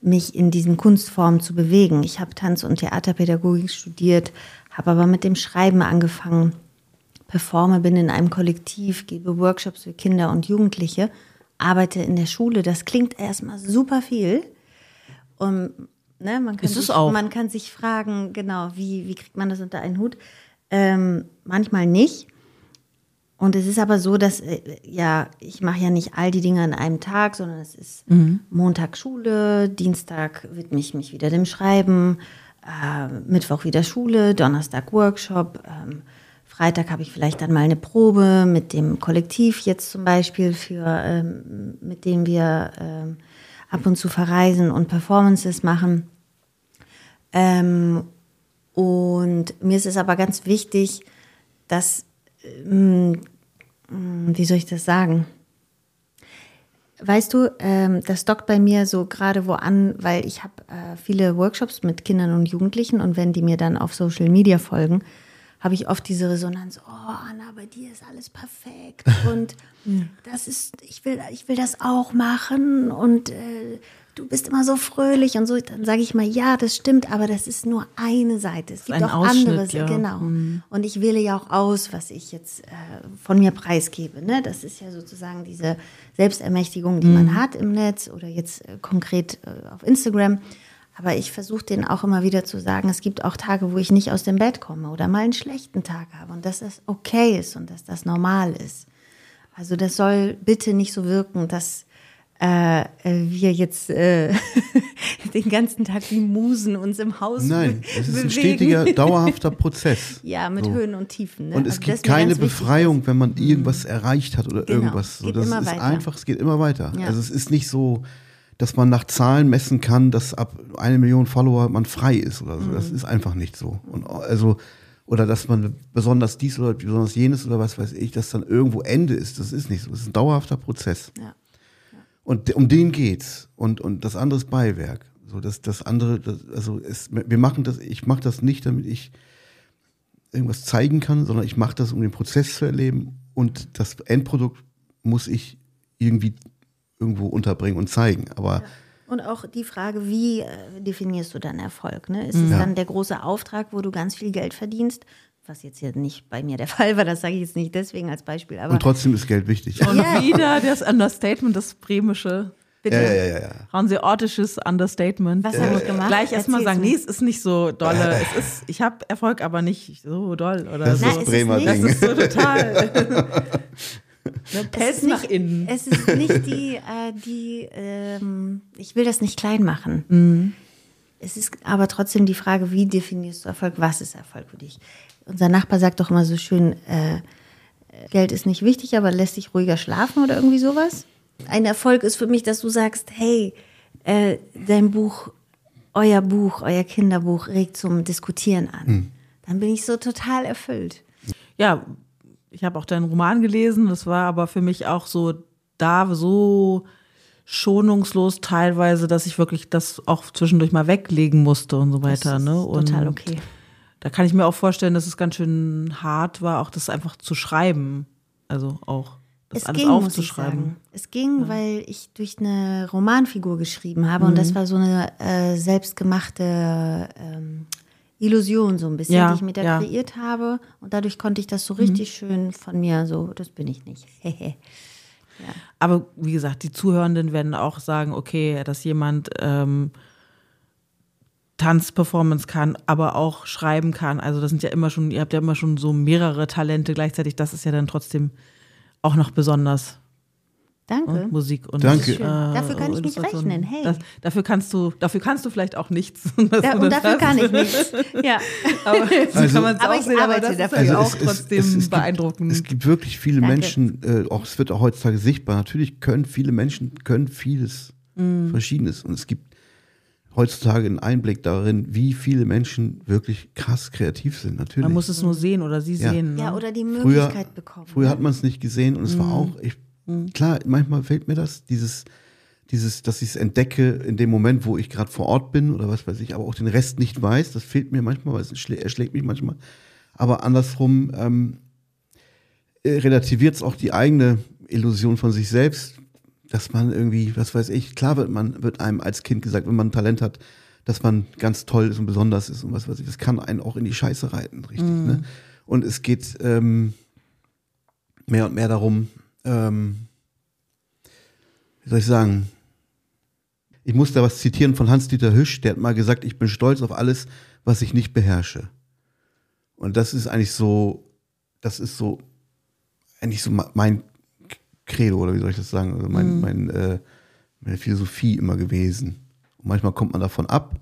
mich in diesen Kunstformen zu bewegen. Ich habe Tanz- und Theaterpädagogik studiert, habe aber mit dem Schreiben angefangen, performe, bin in einem Kollektiv, gebe Workshops für Kinder und Jugendliche, arbeite in der Schule. Das klingt erstmal super viel. Und, ne, man, kann sich, man kann sich fragen, genau, wie, wie kriegt man das unter einen Hut? Ähm, manchmal nicht. Und es ist aber so, dass, äh, ja, ich mache ja nicht all die Dinge an einem Tag, sondern es ist Montag Schule, Dienstag widme ich mich wieder dem Schreiben, äh, Mittwoch wieder Schule, Donnerstag Workshop, ähm, Freitag habe ich vielleicht dann mal eine Probe mit dem Kollektiv jetzt zum Beispiel, für, ähm, mit dem wir ähm, ab und zu verreisen und Performances machen. Ähm, und mir ist es aber ganz wichtig, dass, wie soll ich das sagen? Weißt du, ähm, das dockt bei mir so gerade wo an, weil ich habe äh, viele Workshops mit Kindern und Jugendlichen und wenn die mir dann auf Social Media folgen, habe ich oft diese Resonanz, oh Anna, bei dir ist alles perfekt und das ist, ich will, ich will das auch machen und äh, du bist immer so fröhlich und so. Dann sage ich mal, ja, das stimmt, aber das ist nur eine Seite. Es gibt ein auch Ausschnitt, andere, ja. genau. Und ich wähle ja auch aus, was ich jetzt äh, von mir preisgebe. Ne? Das ist ja sozusagen diese Selbstermächtigung, die man hat im Netz oder jetzt äh, konkret äh, auf Instagram. Aber ich versuche denen auch immer wieder zu sagen, es gibt auch Tage, wo ich nicht aus dem Bett komme oder mal einen schlechten Tag habe und dass das okay ist und dass das normal ist. Also das soll bitte nicht so wirken, dass äh, wir jetzt äh, den ganzen Tag wie Musen uns im Haus Nein, es ist ein stetiger, dauerhafter Prozess. Ja, mit So. Höhen und Tiefen. Ne? Und es Also gibt keine ganz wichtig, Befreiung, wenn man irgendwas erreicht hat oder Genau, irgendwas. So, geht das ist weiter. einfach, es geht immer weiter. Ja. Also es ist nicht so, dass man nach Zahlen messen kann, dass ab eine Million Follower man frei ist oder so. Mhm. Das ist einfach nicht so. Und also oder dass man besonders dies oder besonders jenes oder was weiß ich, dass dann irgendwo Ende ist. Das ist nicht so. Das ist ein dauerhafter Prozess. Ja. Und um den geht's. Und, und das andere ist Beiwerk. So, das, das andere, das, also es, wir machen das, ich mache das nicht, damit ich irgendwas zeigen kann, sondern ich mache das, um den Prozess zu erleben und das Endprodukt muss ich irgendwie irgendwo unterbringen und zeigen. Aber Und auch die Frage, wie äh, definierst du dann Erfolg? Ne? Ist es Ja. dann der große Auftrag, wo du ganz viel Geld verdienst? Was jetzt hier nicht bei mir der Fall war, das sage ich jetzt nicht deswegen als Beispiel, aber und trotzdem ist Geld wichtig. Und Ja. wieder das Understatement, das bremische, bitte. Ja, ja, ja, ja. hanseatisches Understatement. Was habe ich gemacht? Gleich erstmal sagen, nee, es ist nicht so dolle. es ist, ich habe Erfolg, aber nicht so doll oder Das so. ist Nein, das es ist Bremer nicht- Das Ding. ist so total. ne, Es Pelz nach nicht- innen. Es ist nicht die, äh, die ähm, ich will das nicht klein machen. Mhm. Es ist aber trotzdem die Frage, wie definierst du Erfolg? Was ist Erfolg für dich? Unser Nachbar sagt doch immer so schön, äh, Geld ist nicht wichtig, aber lässt sich ruhiger schlafen oder irgendwie sowas. Ein Erfolg ist für mich, dass du sagst, hey, äh, dein Buch, euer Buch, euer Kinderbuch regt zum Diskutieren an. Mhm. Dann bin ich so total erfüllt. ja, ich habe auch deinen Roman gelesen. Das war aber für mich auch so da so schonungslos teilweise, dass ich wirklich das auch zwischendurch mal weglegen musste und so weiter. Das ist ne? Und total okay. Da kann ich mir auch vorstellen, dass es ganz schön hart war, auch das einfach zu schreiben. Also auch das es alles ging, aufzuschreiben. Es ging, weil ich durch eine Romanfigur geschrieben habe und das Mhm. war so eine äh, selbstgemachte ähm, Illusion so ein bisschen, Ja, die ich mir da ja. Mhm. kreiert habe und dadurch konnte ich das so richtig schön von mir so, das bin ich nicht. Aber wie gesagt, die Zuhörenden werden auch sagen, okay, dass jemand ähm, Tanzperformance kann, aber auch schreiben kann. Also das sind ja immer schon, ihr habt ja immer schon so mehrere Talente gleichzeitig. Das ist ja dann trotzdem auch noch besonders. Danke. Ne? Musik und Danke. Schön. Dafür kann ich nicht rechnen, hey. Das, dafür kannst du, dafür kannst du vielleicht auch nichts. Ja, und dafür kann ich nichts. Ja. Aber so Also- kann man es Aber auch ich sehen, aber arbeite das ist dafür. Also auch es- trotzdem es- es gibt- beeindruckend. Es gibt wirklich viele Danke. Menschen, äh, auch es wird auch heutzutage sichtbar, natürlich können viele Menschen können vieles Mhm. Verschiedenes. Und es gibt heutzutage einen Einblick darin, wie viele Menschen wirklich krass kreativ sind. Natürlich. man muss es nur sehen oder sie Ja. sehen. Ne? ja, oder die früher, Möglichkeit bekommen. früher hat man es nicht gesehen und es Mhm. war auch, ich, klar, manchmal fehlt mir das, dieses, dieses, dass ich es entdecke in dem Moment, wo ich gerade vor Ort bin oder was weiß ich, aber auch den Rest nicht weiß, das fehlt mir manchmal, weil es schlä- erschlägt mich manchmal. Aber andersrum ähm, äh, relativiert es auch die eigene Illusion von sich selbst, dass man irgendwie, was weiß ich, klar wird man, wird einem als Kind gesagt, wenn man ein Talent hat, dass man ganz toll ist und besonders ist und was weiß ich, das kann einen auch in die Scheiße reiten, richtig. Ne? Und es geht ähm, mehr und mehr darum, ähm, wie soll ich sagen, ich muss da was zitieren von Hans-Dieter Hüsch, der hat mal gesagt, ich bin stolz auf alles, was ich nicht beherrsche. Und das ist eigentlich so, das ist so, eigentlich so mein Credo, oder wie soll ich das sagen, also mein, mein, äh, meine Philosophie immer gewesen. Und manchmal kommt man davon ab,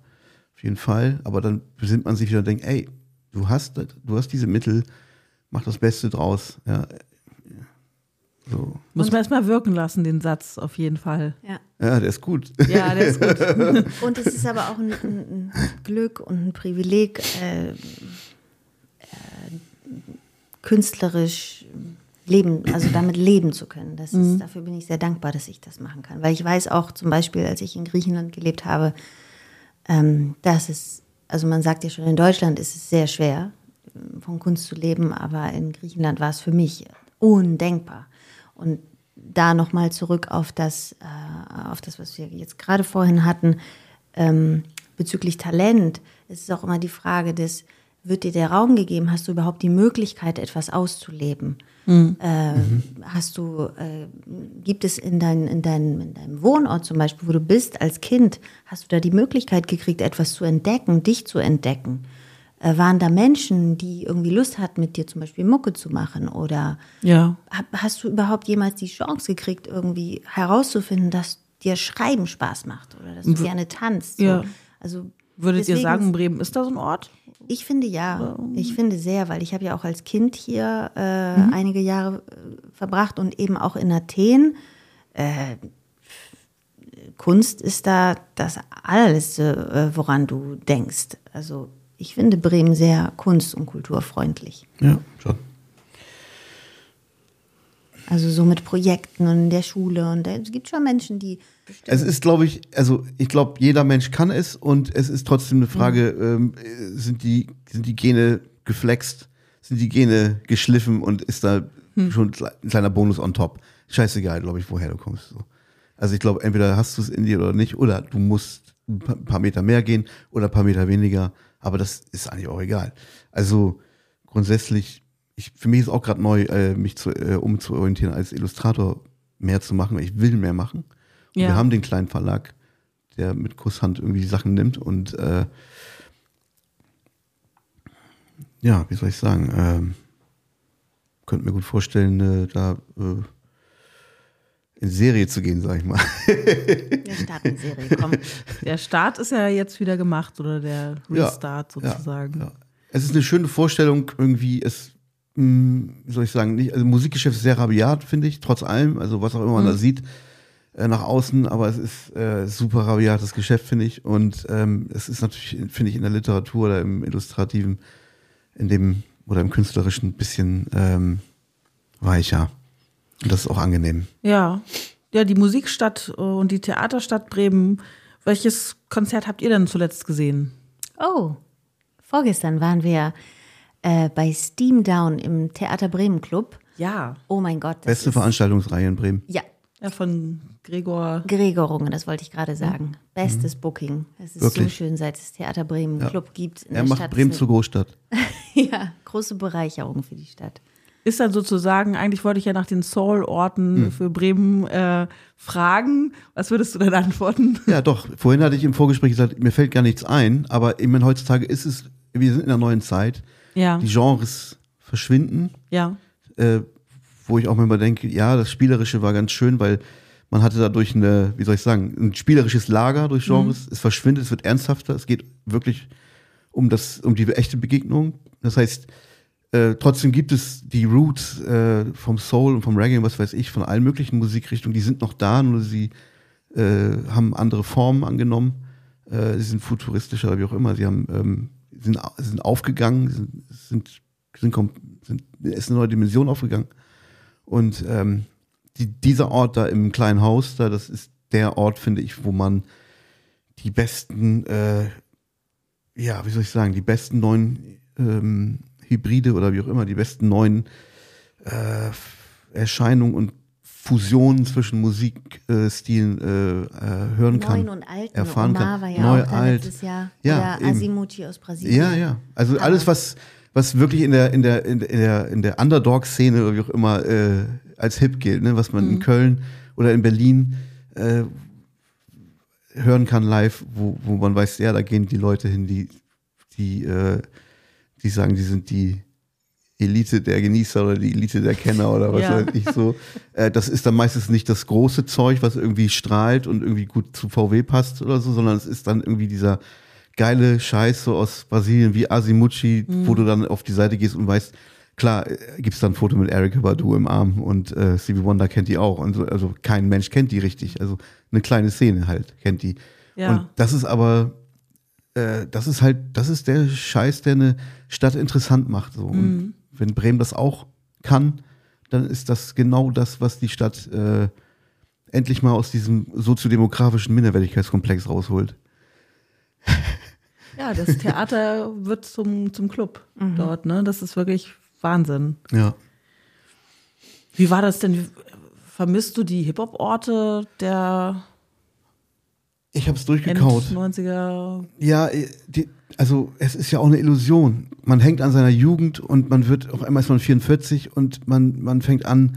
auf jeden Fall, aber dann besinnt man sich wieder und denkt, ey, du hast, du hast diese Mittel, mach das Beste draus, ja. So. Muss man erstmal wirken lassen, den Satz, auf jeden Fall. Ja. Ja, der ist gut. Ja, der ist gut. Und es ist aber auch ein, ein, ein Glück und ein Privileg, äh, äh, künstlerisch leben, also damit leben zu können. Das ist, Dafür bin ich sehr dankbar, dass ich das machen kann. Weil ich weiß auch zum Beispiel, als ich in Griechenland gelebt habe, ähm, dass es, also man sagt ja schon, in Deutschland ist es sehr schwer, von Kunst zu leben, aber in Griechenland war es für mich undenkbar. Und da nochmal zurück auf das, äh, auf das, was wir jetzt gerade vorhin hatten, ähm, bezüglich Talent, es ist auch immer die Frage des, wird dir der Raum gegeben? Hast du überhaupt die Möglichkeit, etwas auszuleben? Mhm. Äh, Hast du, äh, gibt es in, dein, in, dein, in deinem Wohnort zum Beispiel, wo du bist als Kind, hast du da die Möglichkeit gekriegt, etwas zu entdecken, dich zu entdecken? Äh, waren da Menschen, die irgendwie Lust hatten, mit dir zum Beispiel Mucke zu machen? Oder Ja. hast du überhaupt jemals die Chance gekriegt, irgendwie herauszufinden, dass dir Schreiben Spaß macht oder dass du gerne tanzt? So. Ja. Also Würdet ihr sagen, Bremen ist da so ein Ort? Ich finde ja. Ich finde sehr, weil ich habe ja auch als Kind hier äh, Mhm. einige Jahre äh, verbracht und eben auch in Athen. Äh, Kunst ist da das allerletzte, äh, woran du denkst. Also ich finde Bremen sehr kunst- und kulturfreundlich. Ja, schon. Also so mit Projekten und in der Schule. Und es gibt schon Menschen, die Es ist, glaube ich, also ich glaube, jeder Mensch kann es und es ist trotzdem eine Frage, ähm, äh, sind, die, sind die Gene geflext, sind die Gene geschliffen und ist da schon ein kleiner Bonus on top. Scheißegal, glaube ich, woher du kommst. So. Also ich glaube, entweder hast du es in dir oder nicht, oder du musst ein pa- paar Meter mehr gehen oder ein paar Meter weniger, aber das ist eigentlich auch egal. Also grundsätzlich, ich, für mich ist auch gerade neu, äh, mich zu, äh, umzuorientieren als Illustrator mehr zu machen, weil ich will mehr machen. Und Ja. Wir haben den kleinen Verlag, der mit Kusshand irgendwie die Sachen nimmt und äh, ja, wie soll ich sagen, ähm, könnte mir gut vorstellen, äh, da äh, in Serie zu gehen, sag ich mal. der Staatenserie kommen. Der Start ist ja jetzt wieder gemacht oder der Ja, Restart sozusagen. Ja. Es ist eine schöne Vorstellung, irgendwie, es, mh, wie soll ich sagen, nicht, also Musikgeschäft ist sehr rabiat, finde ich, trotz allem, also was auch immer man da sieht, äh, nach außen, aber es ist äh, super rabiates Geschäft, finde ich. Und ähm, es ist natürlich, finde ich, in der Literatur oder im Illustrativen, in dem oder im Künstlerischen ein bisschen ähm, weicher. Und das ist auch angenehm. Ja. Ja, die Musikstadt äh, und die Theaterstadt Bremen. Welches Konzert habt ihr denn zuletzt gesehen? Oh, vorgestern waren wir äh, bei Steam Down im Theater Bremen Club. Ja. Oh mein Gott. Das Beste ist, Veranstaltungsreihe in Bremen. Ja, Ja, von Gregor. Gregor Runge, das wollte ich gerade sagen. Bestes Booking. Es ist so Wirklich? schön, seit es Theater Bremen Club gibt. In Er der macht Stadt. Bremen zur Großstadt. Ja, große Bereicherung für die Stadt. Ist dann sozusagen, eigentlich wollte ich ja nach den Soul-Orten für Bremen äh, fragen. Was würdest du denn antworten? Ja, doch. Vorhin hatte ich im Vorgespräch gesagt, mir fällt gar nichts ein, aber ich meine, heutzutage ist es, wir sind in einer neuen Zeit. Ja. Die Genres verschwinden, Ja. äh, wo ich auch manchmal denke, ja, das Spielerische war ganz schön, weil man hatte dadurch eine, wie soll ich sagen, ein spielerisches Lager durch Genres. Es verschwindet, es wird ernsthafter, es geht wirklich um das, um die echte Begegnung. Das heißt, äh, trotzdem gibt es die Roots äh, vom Soul und vom Reggae und was weiß ich, von allen möglichen Musikrichtungen, die sind noch da, nur sie äh, haben andere Formen angenommen. Äh, sie sind futuristischer wie auch immer. Sie haben ähm, sind, sind aufgegangen, sind, sind, sind, sind ist eine neue Dimension aufgegangen. Und ähm, die, dieser Ort da im kleinen Haus, da, das ist der Ort, finde ich, wo man die besten, äh, ja, wie soll ich sagen, die besten neuen ähm, Hybride oder wie auch immer, die besten neuen äh, Erscheinungen und Fusionen zwischen Musikstilen äh, äh, hören kann. Neun und Alten. erfahren Omar kann. war ja Neu, auch alt. letztes Jahr. Ja, Oder eben. Asimuti aus Brasilien. Ja, ja. Also alles, was, was wirklich in der, in der, in der, in der Underdog-Szene oder wie auch immer äh, als hip gilt, ne? was man in Köln oder in Berlin äh, hören kann live, wo, wo man weiß, ja, da gehen die Leute hin, die, die, äh, die sagen, die sind die Elite der Genießer oder die Elite der Kenner oder was Ja. weiß ich so. Äh, das ist dann meistens nicht das große Zeug, was irgendwie strahlt und irgendwie gut zu VW passt oder so, sondern es ist dann irgendwie dieser geile Scheiß so aus Brasilien wie Asimucci, wo du dann auf die Seite gehst und weißt, klar, äh, gibt's dann ein Foto mit Erika Badu im Arm und äh, Stevie Wonder kennt die auch. Und so, also kein Mensch kennt die richtig. Also eine kleine Szene halt kennt die. Ja. Und das ist aber, äh, das ist halt, das ist der Scheiß, der eine Stadt interessant macht. So. Und wenn Bremen das auch kann, dann ist das genau das, was die Stadt äh, endlich mal aus diesem soziodemografischen Minderwertigkeitskomplex rausholt. Ja, das Theater wird zum, zum Club dort, ne? Das ist wirklich Wahnsinn. Ja. Wie war das denn? Vermisst du die Hip-Hop-Orte der Ich habe es End durchgekaut. 90er. Ja, äh, die, also es ist ja auch eine Illusion. Man hängt an seiner Jugend und man wird, auf einmal ist man 44 und man, man fängt an,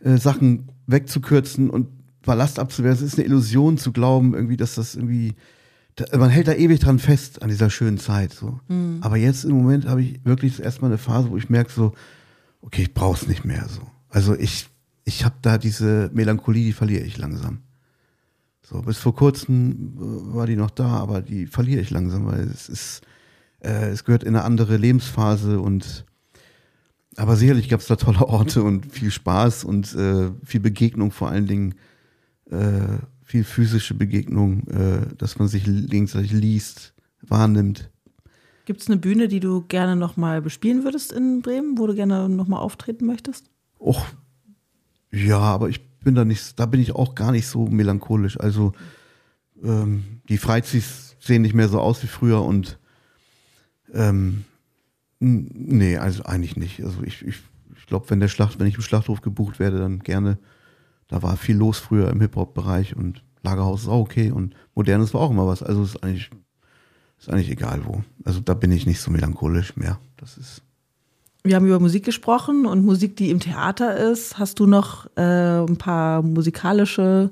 äh, Sachen wegzukürzen und Ballast abzuwehren. Es ist eine Illusion zu glauben, irgendwie, dass das irgendwie, da, man hält da ewig dran fest an dieser schönen Zeit. So. Aber jetzt im Moment habe ich wirklich erstmal eine Phase, wo ich merke so, okay, ich brauch's nicht mehr so. Also ich, ich habe da diese Melancholie, die verliere ich langsam. So, bis vor kurzem äh, war die noch da, aber die verliere ich langsam, weil es ist, äh, es gehört in eine andere Lebensphase und aber sicherlich gab es da tolle Orte und viel Spaß und äh, viel Begegnung, vor allen Dingen äh, viel physische Begegnung, äh, dass man sich gegenseitig liest, wahrnimmt. Gibt es eine Bühne, die du gerne nochmal bespielen würdest in Bremen, wo du gerne nochmal auftreten möchtest? Och, ja, aber ich bin da nicht, da bin ich auch gar nicht so melancholisch. Also ähm, die Freizis sehen nicht mehr so aus wie früher und ähm, nee, also eigentlich nicht. Also ich, ich, ich glaube, wenn der Schlacht, wenn ich im Schlachthof gebucht werde, dann gerne. Da war viel los früher im Hip-Hop-Bereich und Lagerhaus ist auch okay und Modernes war auch immer was. Also ist eigentlich, ist eigentlich egal wo. Also da bin ich nicht so melancholisch mehr. Das ist. Wir haben über Musik gesprochen und Musik, die im Theater ist. Hast du noch äh, ein paar musikalische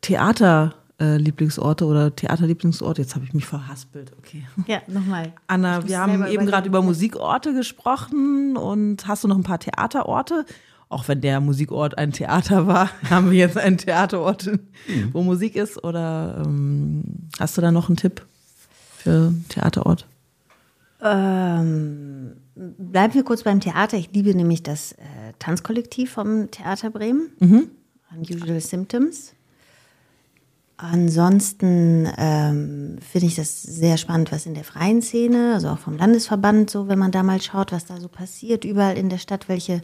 Theater-Lieblingsorte oder Theaterlieblingsorte? Jetzt habe ich mich verhaspelt. Okay. Ja, nochmal. Anna, wir haben eben gerade über. Musikorte gesprochen und hast du noch ein paar Theaterorte? Auch wenn der Musikort ein Theater war, haben wir jetzt einen Theaterort, wo Musik ist? Oder ähm, hast du da noch einen Tipp für einen Theaterort? Ähm, bleiben wir kurz beim Theater. Ich liebe nämlich das äh, Tanzkollektiv vom Theater Bremen. Unusual Symptoms. Ansonsten ähm, finde ich das sehr spannend, was in der freien Szene, also auch vom Landesverband, so wenn man da mal schaut, was da so passiert, überall in der Stadt, welche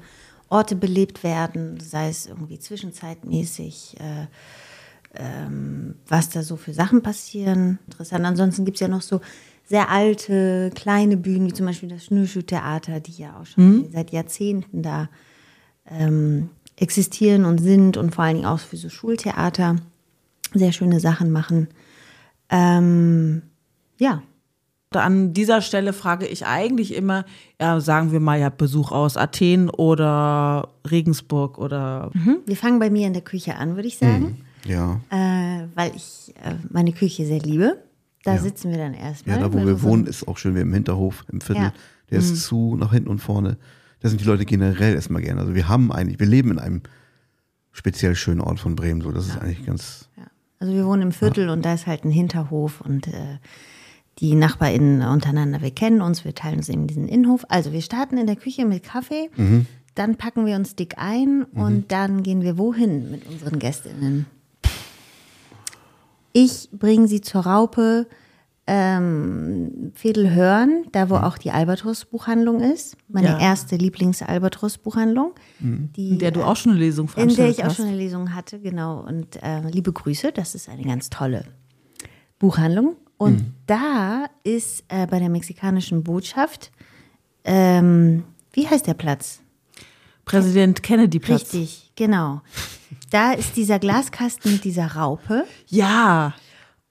Orte belebt werden, sei es irgendwie zwischenzeitmäßig, äh, ähm, was da so für Sachen passieren. Interessant. Ansonsten gibt es ja noch so sehr alte, kleine Bühnen, wie zum Beispiel das Schnürschuhtheater, die ja auch schon seit Jahrzehnten da ähm, existieren und sind und vor allen Dingen auch für so Schultheater sehr schöne Sachen machen. Ähm, ja, An dieser Stelle frage ich eigentlich immer, ja, sagen wir mal, ihr habt Besuch aus Athen oder Regensburg oder wir fangen bei mir in der Küche an, würde ich sagen, Ja. äh, weil ich äh, meine Küche sehr liebe. Da sitzen wir dann erstmal. Ja, da wo wir wohnen, ist auch schön wie im Hinterhof, im Viertel. Ja. Der ist zu, nach hinten und vorne. Da sind die Leute generell erstmal gerne. Also wir haben eigentlich, wir leben in einem speziell schönen Ort von Bremen. So, das ist eigentlich ganz. Ja. Also wir wohnen im Viertel und da ist halt ein Hinterhof und äh, die NachbarInnen untereinander, wir kennen uns, wir teilen uns eben diesen Innenhof. Also wir starten in der Küche mit Kaffee, dann packen wir uns dick ein und dann gehen wir wohin mit unseren GästInnen? Ich bringe sie zur Raupe ähm, Vedelhörn, da wo auch die Albatros-Buchhandlung ist. Meine Ja. erste Lieblings-Albatros-Buchhandlung. Die, in der du auch schon eine Lesung in der ich auch hast. schon eine Lesung hatte, genau. Und äh, liebe Grüße, das ist eine ganz tolle Buchhandlung. Und da ist äh, bei der mexikanischen Botschaft, ähm, wie heißt der Platz? Präsident Kennedy Platz. Richtig, genau. Da ist dieser Glaskasten mit dieser Raupe. Ja,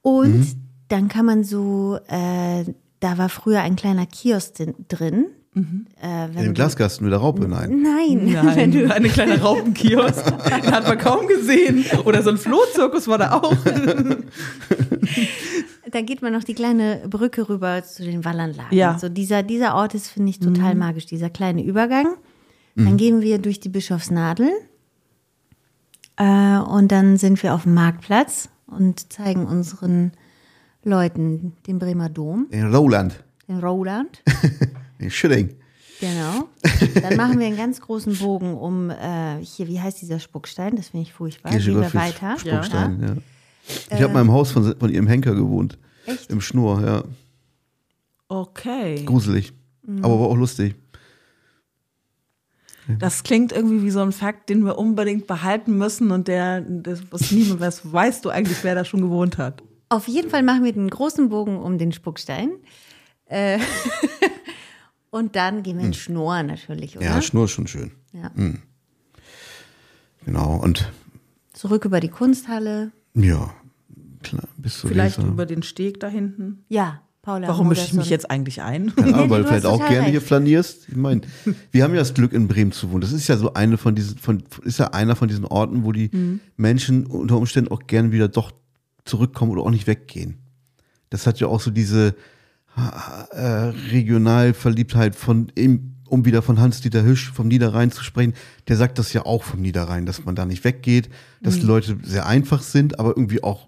Und dann kann man so, äh, da war früher ein kleiner Kiosk drin. Äh, In wenn dem Glaskasten mit der Raupe, nein. Nein, wenn nein, du eine kleine Raupenkiosk. Den hat man kaum gesehen. Oder so ein Flohzirkus war da auch. Da geht man noch die kleine Brücke rüber zu den Wallanlagen. Ja. Mhm. So dieser, dieser Ort ist, finde ich, total magisch, dieser kleine Übergang. Dann gehen wir durch die Bischofsnadeln und dann sind wir auf dem Marktplatz und zeigen unseren Leuten den Bremer Dom, In Roland. den Roland. In Schilling. Genau. Dann machen wir einen ganz großen Bogen um, äh, hier, wie heißt dieser Spuckstein? Das finde ich furchtbar. Gehen wir weiter. Spuckstein, ja. Ich habe mal im Haus von, von ihrem Henker gewohnt. Echt? Im Schnur, ja. Okay. Gruselig. Aber war auch lustig. Das klingt irgendwie wie so ein Fakt, den wir unbedingt behalten müssen und der, das, was niemand weiß, weißt du eigentlich, wer da schon gewohnt hat. Auf jeden Fall machen wir den großen Bogen um den Spuckstein. Äh, und dann gehen wir in Schnur natürlich, oder? Ja, Schnur ist schon schön. Ja. Genau. Und Zurück über die Kunsthalle. ja, klar, bist du Vielleicht Leser. über den Steg da hinten. Ja, Paula. Warum mische ich mich jetzt eigentlich ein? Nee, weil du vielleicht auch gerne hier recht. flanierst. Ich meine, wir haben ja das Glück, in Bremen zu wohnen. Das ist ja so eine von diesen, von, ist ja einer von diesen Orten, wo die Mhm. Menschen unter Umständen auch gerne wieder doch zurückkommen oder auch nicht weggehen. Das hat ja auch so diese äh, Regionalverliebtheit von, um wieder von Hans-Dieter Hüsch vom Niederrhein zu sprechen, der sagt das ja auch vom Niederrhein, dass man da nicht weggeht, dass Mhm. die Leute sehr einfach sind, aber irgendwie auch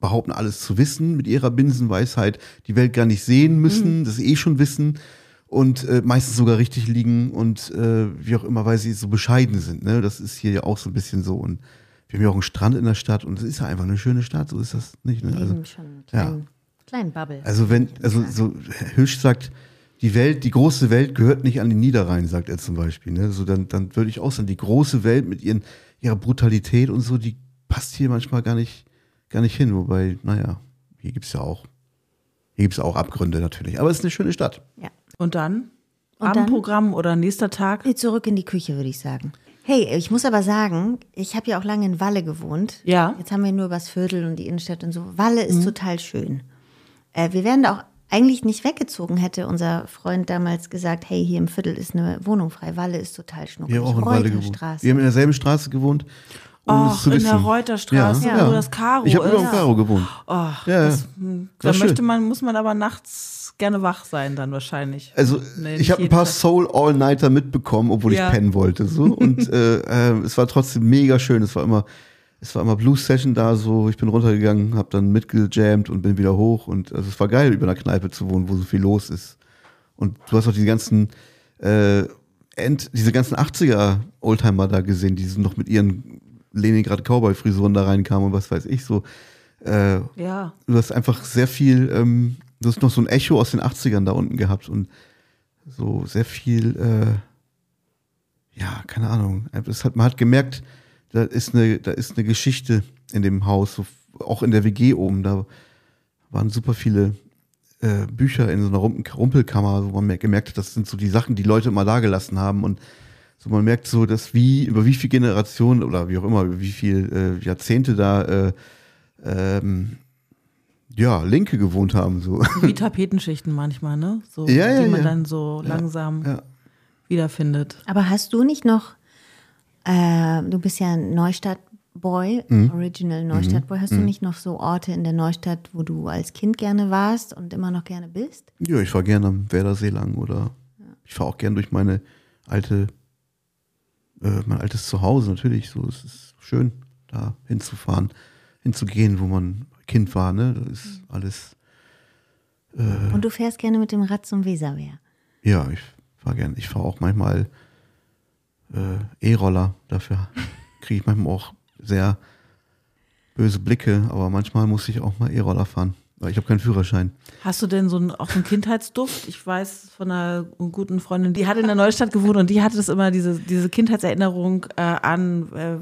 behaupten, alles zu wissen mit ihrer Binsenweisheit, die Welt gar nicht sehen müssen, das eh schon wissen und äh, meistens sogar richtig liegen und äh, wie auch immer, weil sie so bescheiden sind. Ne? Das ist hier ja auch so ein bisschen so. Und wir haben ja auch einen Strand in der Stadt und es ist ja einfach eine schöne Stadt, so ist das nicht. Ne? Also, schon einen kleinen, kleinen Bubble. also wenn, also so Hüsch sagt, die Welt, die große Welt gehört nicht an den Niederrhein, sagt er zum Beispiel. Ne? So dann, dann würde ich auch sagen, die große Welt mit ihren, ihrer Brutalität und so, die passt hier manchmal gar nicht, gar nicht hin. Wobei, naja, hier gibt's ja auch, hier gibt's auch Abgründe natürlich. Aber es ist eine schöne Stadt. ja. Und dann? Und dann? Abendprogramm oder nächster Tag? Zurück in die Küche, würde ich sagen. Hey, ich muss aber sagen, ich habe ja auch lange in Walle gewohnt. Ja. Jetzt haben wir nur über das Viertel und die Innenstadt und so. Walle ist total schön. Äh, wir wären da auch eigentlich nicht weggezogen, hätte unser Freund damals gesagt, hey, hier im Viertel ist eine Wohnung frei. Walle ist total schnucklig. Wir haben auch in Walle gewohnt. Reuterstraße. Wir haben in derselben Straße gewohnt. Zu in der Reuterstraße, Ja. wo das Karo Ich habe ist. im Karo gewohnt. Oh, Ja, das, ja. hm, da schön. möchte man, muss man aber nachts gerne wach sein dann wahrscheinlich. Also Nee, ich habe ein paar Tag. Soul All-Nighter mitbekommen, obwohl Ja. ich pennen wollte. So. Und äh, äh, es war trotzdem mega schön. Es war immer, es war immer Blues Session da. So, ich bin runtergegangen, habe dann mitgejammt und bin wieder hoch. Und also es war geil, über einer Kneipe zu wohnen, wo so viel los ist. Und du hast auch die ganzen, äh, End, diese ganzen 80er Oldtimer da gesehen, die so noch mit ihren Leningrad Cowboy Frisuren da reinkamen und was weiß ich so. Äh, Ja. du hast einfach sehr viel, ähm, du hast noch so ein Echo aus den 80ern da unten gehabt und so sehr viel, äh, ja, keine Ahnung. Es hat, man hat gemerkt, da ist eine, da ist eine Geschichte in dem Haus, so, auch in der WG oben, da waren super viele äh, Bücher in so einer Rumpelkammer, wo man mer- gemerkt hat, das sind so die Sachen, die Leute immer da gelassen haben und so man merkt so, dass wie, über wie viele Generationen oder wie auch immer, über wie viele äh, Jahrzehnte da äh, ähm, ja, Linke gewohnt haben. So. Wie Tapetenschichten manchmal, ne? So, Ja, ja, die man ja. dann so langsam ja. wiederfindet. Aber hast du nicht noch, äh, du bist ja ein Neustadt-Boy, Mhm. Original Neustadt-Boy, hast du nicht noch so Orte in der Neustadt, wo du als Kind gerne warst und immer noch gerne bist? Ja, ich fahre gerne am Werdersee lang oder ich fahre auch gerne durch meine alte, äh, mein altes Zuhause natürlich. So, es ist schön, da hinzufahren, hinzugehen, wo man Kind war. Ne, das ist alles. Und du fährst gerne mit dem Rad zum Weserwehr. Ja, ich fahre gerne. Ich fahre auch manchmal äh, E-Roller. Dafür kriege ich manchmal auch sehr böse Blicke, aber manchmal muss ich auch mal E-Roller fahren, ich habe keinen Führerschein. Hast du denn so einen, auch so einen Kindheitsduft? Ich weiß von einer guten Freundin, die hat in der Neustadt gewohnt und die hatte das immer, diese, diese Kindheitserinnerung äh, an äh,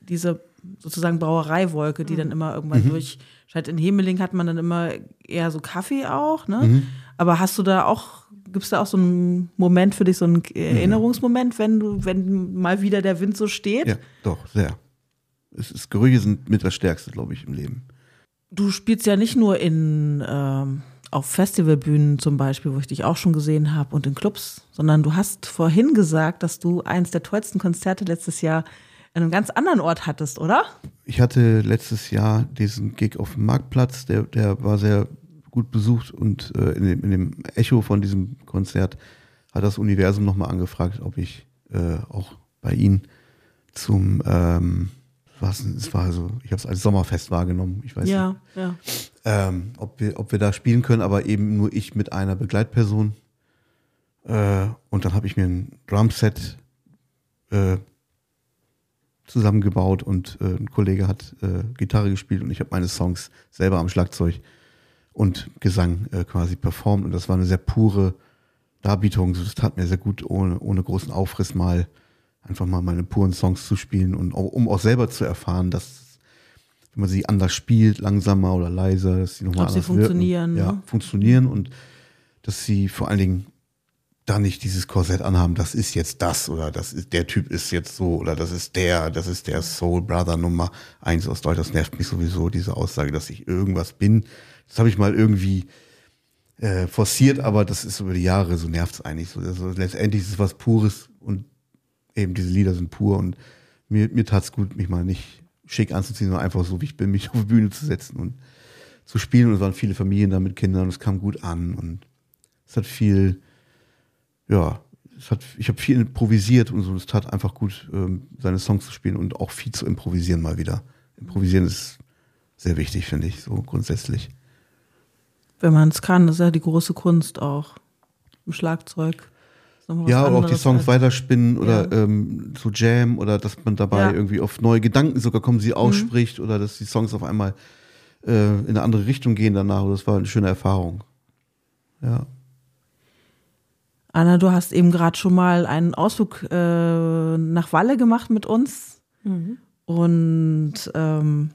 diese sozusagen Brauereiwolke, die dann immer irgendwann durch scheint. In Hemeling hat man dann immer eher so Kaffee auch, ne? Aber hast du da auch, gibt es da auch so einen Moment für dich, so einen Erinnerungsmoment, wenn du, wenn mal wieder der Wind so steht? Ja, doch, sehr. Es ist, Gerüche sind mit das Stärkste, glaube ich, im Leben. Du spielst ja nicht nur in ähm, auf Festivalbühnen zum Beispiel, wo ich dich auch schon gesehen habe, und in Clubs, sondern du hast vorhin gesagt, dass du eins der tollsten Konzerte letztes Jahr an einem ganz anderen Ort hattest, oder? Ich hatte letztes Jahr diesen Gig auf dem Marktplatz, der, der war sehr gut besucht und äh, in, dem, in dem Echo von diesem Konzert hat das Universum nochmal angefragt, ob ich äh, auch bei ihnen zum, ähm, was, es war so, ich habe es als Sommerfest wahrgenommen, ich weiß nicht. Ja, ja. ähm, ob, wir, ob wir da spielen können, aber eben nur ich mit einer Begleitperson. Äh, und dann habe ich mir ein Drumset äh, zusammengebaut und äh, ein Kollege hat äh, Gitarre gespielt und ich habe meine Songs selber am Schlagzeug und Gesang äh, quasi performt und das war eine sehr pure Darbietung. Das tat mir sehr gut, ohne, ohne großen Aufriss mal einfach mal meine puren Songs zu spielen und auch, um auch selber zu erfahren, dass wenn man sie anders spielt, langsamer oder leiser, dass sie nochmal Ob sie anders funktionieren, wirken. Ja, ne? funktionieren und dass sie vor allen Dingen da nicht dieses Korsett anhaben, das ist jetzt das oder das ist, der Typ ist jetzt so oder das ist der, das ist der Soul Brother Nummer eins aus Deutschland. Das nervt mich sowieso, diese Aussage, dass ich irgendwas bin. Das habe ich mal irgendwie äh, forciert, aber das ist über die Jahre, so nervt es eigentlich so. Also letztendlich ist es was Pures und eben diese Lieder sind pur und mir, mir tat es gut, mich mal nicht schick anzuziehen, sondern einfach so, wie ich bin, mich auf die Bühne zu setzen und zu spielen. Und es waren viele Familien da mit Kindern und es kam gut an und es hat viel, ja, es hat, ich habe viel improvisiert und so. Es tat einfach gut, ähm, seine Songs zu spielen und auch viel zu improvisieren mal wieder. Improvisieren ist sehr wichtig, finde ich, so grundsätzlich. Wenn man es kann, das ist ja die große Kunst auch. Im Schlagzeug. Ist was Ja, aber auch die Songs als- weiterspinnen oder Ja. ähm, so Jam oder dass man dabei Ja. irgendwie auf neue Gedanken sogar kommen, sie ausspricht oder dass die Songs auf einmal äh, in eine andere Richtung gehen danach. Das war eine schöne Erfahrung. Ja. Anna, du hast eben gerade schon mal einen Ausflug äh, nach Walle gemacht mit uns. Und ähm,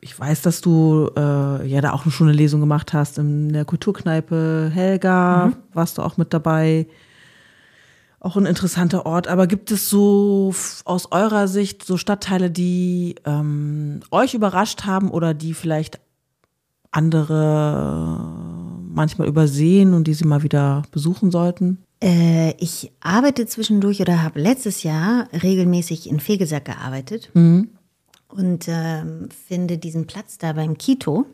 ich weiß, dass du äh, ja da auch schon eine Lesung gemacht hast in der Kulturkneipe Helga. Warst du auch mit dabei? Auch ein interessanter Ort. Aber gibt es so aus eurer Sicht so Stadtteile, die ähm, euch überrascht haben oder die vielleicht andere manchmal übersehen und die sie mal wieder besuchen sollten? Äh, ich arbeite zwischendurch oder habe letztes Jahr regelmäßig in Fegesack gearbeitet und ähm, finde diesen Platz da beim Kito,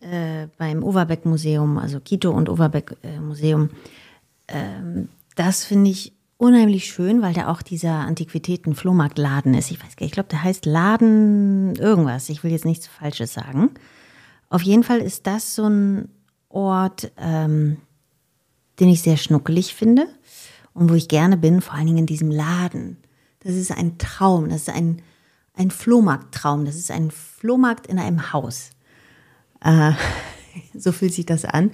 äh, beim Overbeck Museum, also Kito und Overbeck äh, Museum, ähm, das finde ich unheimlich schön, weil da auch dieser Antiquitäten-Flohmarktladen ist. Ich weiß gar nicht, ich glaube, der heißt Laden irgendwas. Ich will jetzt nichts Falsches sagen. Auf jeden Fall ist das so ein Ort, ähm, den ich sehr schnuckelig finde und wo ich gerne bin, vor allen Dingen in diesem Laden. Das ist ein Traum, das ist ein, ein Flohmarkttraum, das ist ein Flohmarkt in einem Haus. Äh, so fühlt sich das an.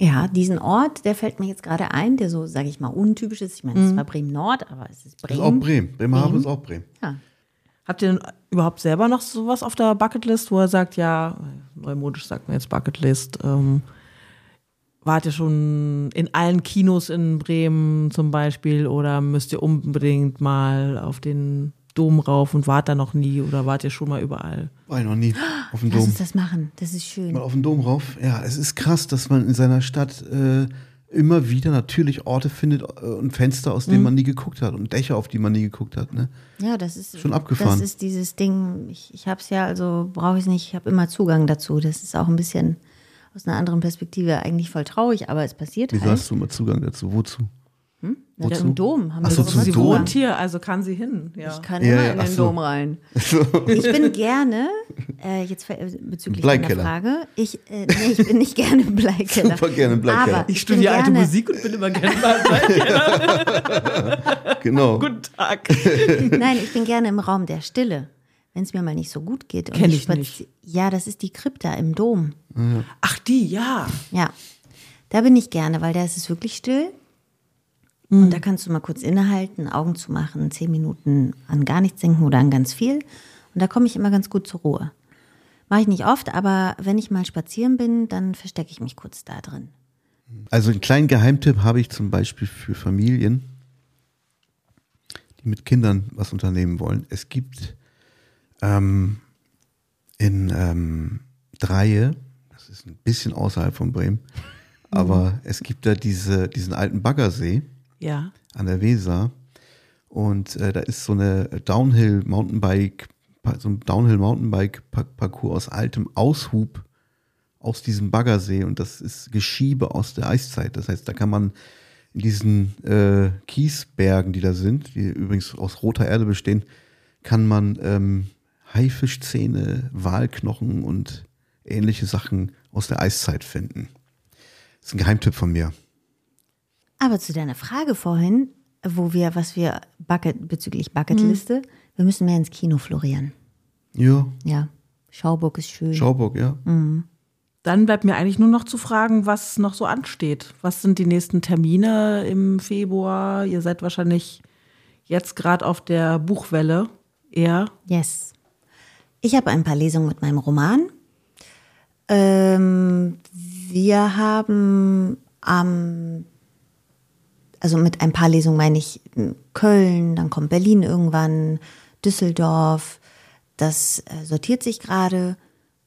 Ja, diesen Ort, der fällt mir jetzt gerade ein, der so, sage ich mal, untypisch ist. Ich meine, es war Bremen Nord, aber es ist Das Bremen. ist auch Bremen. Bremerhaven ist auch Bremen. Ja. Habt ihr denn überhaupt selber noch sowas auf der Bucketlist, wo er sagt, ja, neumodisch sagt man jetzt Bucketlist, ähm, wart ihr schon in allen Kinos in Bremen zum Beispiel oder müsst ihr unbedingt mal auf den Dom rauf und wart da noch nie oder wart ihr schon mal überall? War ich noch nie auf dem Lass Dom. uns das machen, das ist schön. Mal auf den Dom rauf. Ja, es ist krass, dass man in seiner Stadt äh, immer wieder natürlich Orte findet äh, und Fenster, aus Mhm. denen man nie geguckt hat und Dächer, auf die man nie geguckt hat. Ne? Ja, das ist Schon abgefahren. Das ist dieses Ding. Ich, ich habe es ja, also brauche ich es nicht. Ich habe immer Zugang dazu. Das ist auch ein bisschen aus einer anderen Perspektive eigentlich voll traurig, aber es passiert Wieso halt. hast du immer Zugang dazu? Wozu? Na, wozu? Im Dom haben Ach wir so, zum Sie Dom. Wohnt hier, also kann sie hin. Ja. Ich kann Ja, immer ja, in den so. Dom rein. Ich bin gerne, äh, jetzt äh, bezüglich deiner Bleikeller. Frage, ich, äh, nee, ich bin nicht gerne im Bleikeller. Super gerne im Bleikeller. Aber ich bin studiere alte Musik und bin immer gerne mal Genau. Guten Tag. Nein, ich bin gerne im Raum der Stille. Wenn es mir mal nicht so gut geht. und Kenn ich spazi- nicht. Ja, das ist die Krypta im Dom. Ach, die, ja. Ja, da bin ich gerne, weil da ist es wirklich still. Und da kannst du mal kurz innehalten, Augen zu machen, zehn Minuten an gar nichts denken oder an ganz viel. Und da komme ich immer ganz gut zur Ruhe. Mache ich nicht oft, aber wenn ich mal spazieren bin, dann verstecke ich mich kurz da drin. Also einen kleinen Geheimtipp habe ich zum Beispiel für Familien, die mit Kindern was unternehmen wollen. Es gibt ähm, in ähm, Dreie, das ist ein bisschen außerhalb von Bremen, aber es gibt da diese, diesen alten Baggersee Ja. an der Weser und äh, da ist so eine Downhill Mountainbike, so ein Downhill Mountainbike Parcours aus altem Aushub aus diesem Baggersee und das ist Geschiebe aus der Eiszeit. Das heißt, da kann man in diesen äh, Kiesbergen, die da sind, die übrigens aus roter Erde bestehen, kann man ähm, Haifischzähne, Walknochen und ähnliche Sachen aus der Eiszeit finden. Das ist ein Geheimtipp von mir. Aber zu deiner Frage vorhin, wo wir, was wir Bucket, bezüglich Bucketliste, wir müssen mehr ins Kino florieren. Ja, Ja, Schauburg ist schön. Schauburg, ja. Dann bleibt mir eigentlich nur noch zu fragen, was noch so ansteht. Was sind die nächsten Termine im Februar? Ihr seid wahrscheinlich jetzt gerade auf der Buchwelle eher. Yes. Ich habe ein paar Lesungen mit meinem Roman. Ähm, wir haben am, also mit ein paar Lesungen meine ich m, Köln, dann kommt Berlin irgendwann, Düsseldorf. Das äh, sortiert sich gerade.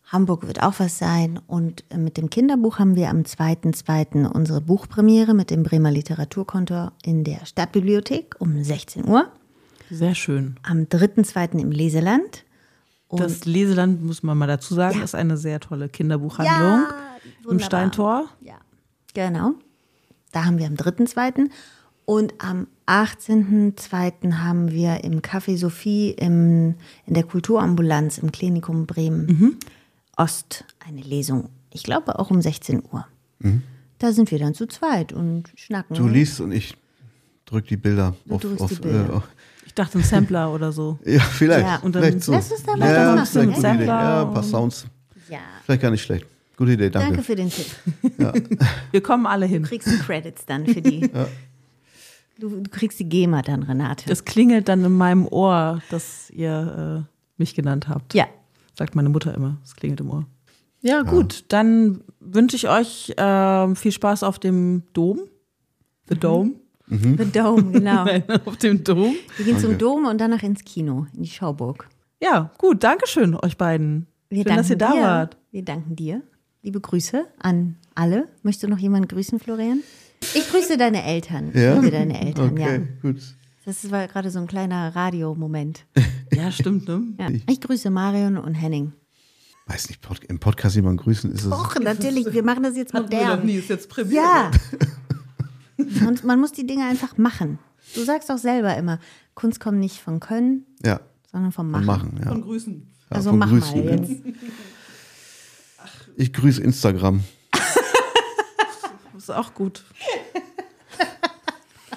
Hamburg wird auch was sein. Und äh, mit dem Kinderbuch haben wir am 2.2. unsere Buchpremiere mit dem Bremer Literaturkonto in der Stadtbibliothek um 16 Uhr. Sehr schön. Am 3.2. im Leseland. Und Das Leseland, muss man mal dazu sagen, Ja. ist eine sehr tolle Kinderbuchhandlung im wunderbar. Steintor. Ja, genau. Da haben wir am 3.2. Und am 18.2. haben wir im Café Sophie im, in der Kulturambulanz im Klinikum Bremen Mhm. Ost eine Lesung. Ich glaube auch um 16 Uhr. Da sind wir dann zu zweit und schnacken. Du liest und ich drück die Bilder Du auf. auf die Bilder. Äh, Ich dachte ein Sampler oder so. ja, vielleicht. Ja, und dann- vielleicht so. Lass uns da mal ja, was machen, gute ja? Ein paar Sounds. Ja, Vielleicht gar nicht schlecht. Gute Idee, danke. danke für den Tipp. Wir kommen alle hin. Du kriegst die Credits dann für die. du, du kriegst die GEMA dann, Renate. Das klingelt dann in meinem Ohr, dass ihr äh, mich genannt habt. ja. Sagt meine Mutter immer. Es klingelt im Ohr. Ja, gut. Dann wünsche ich euch ähm, viel Spaß auf dem Dom. The Dome. The Dome, genau. Nein, auf dem Dom. Wir gehen zum Dom und danach ins Kino, in die Schauburg. Ja, gut. Dankeschön euch beiden. Wir Schön, dass ihr da dir. wart. Wir danken dir. Liebe Grüße an alle. Möchtest du noch jemanden grüßen, Florian? Ich grüße deine Eltern. Ich Ja? liebe deine Eltern, Okay, ja. gut. Das war gerade so ein kleiner Radiomoment. Ja, stimmt, ne? Ja. Ich grüße Marion und Henning. Weiß nicht, Pod im Podcast jemanden grüßen ist es. Och, natürlich, wir machen das jetzt Hatten wir noch modern. nie, ist jetzt Premiere. Ja. Und man muss die Dinge einfach machen. Du sagst doch selber immer, Kunst kommt nicht von Können, Ja, sondern vom von Machen. machen. Ja. Von Grüßen. Ja, Also von mach Grüßen, mal ja. jetzt. Ich grüße Instagram. Das ist auch gut.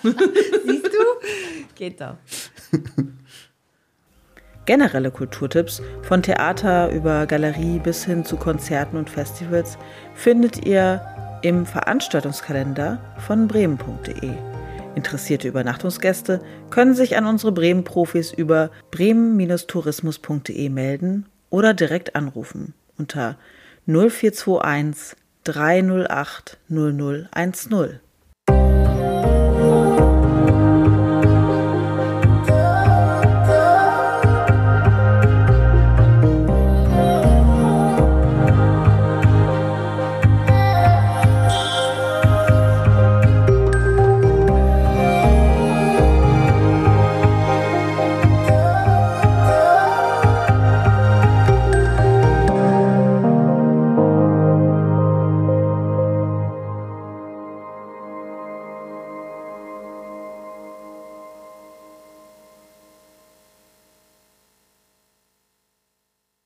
Siehst du? Geht doch. Generelle Kulturtipps von Theater über Galerie bis hin zu Konzerten und Festivals findet ihr im Veranstaltungskalender von bremen.de. Interessierte Übernachtungsgäste können sich an unsere Bremen-Profis über bremen-tourismus.de melden oder direkt anrufen unter 0421 308 0010.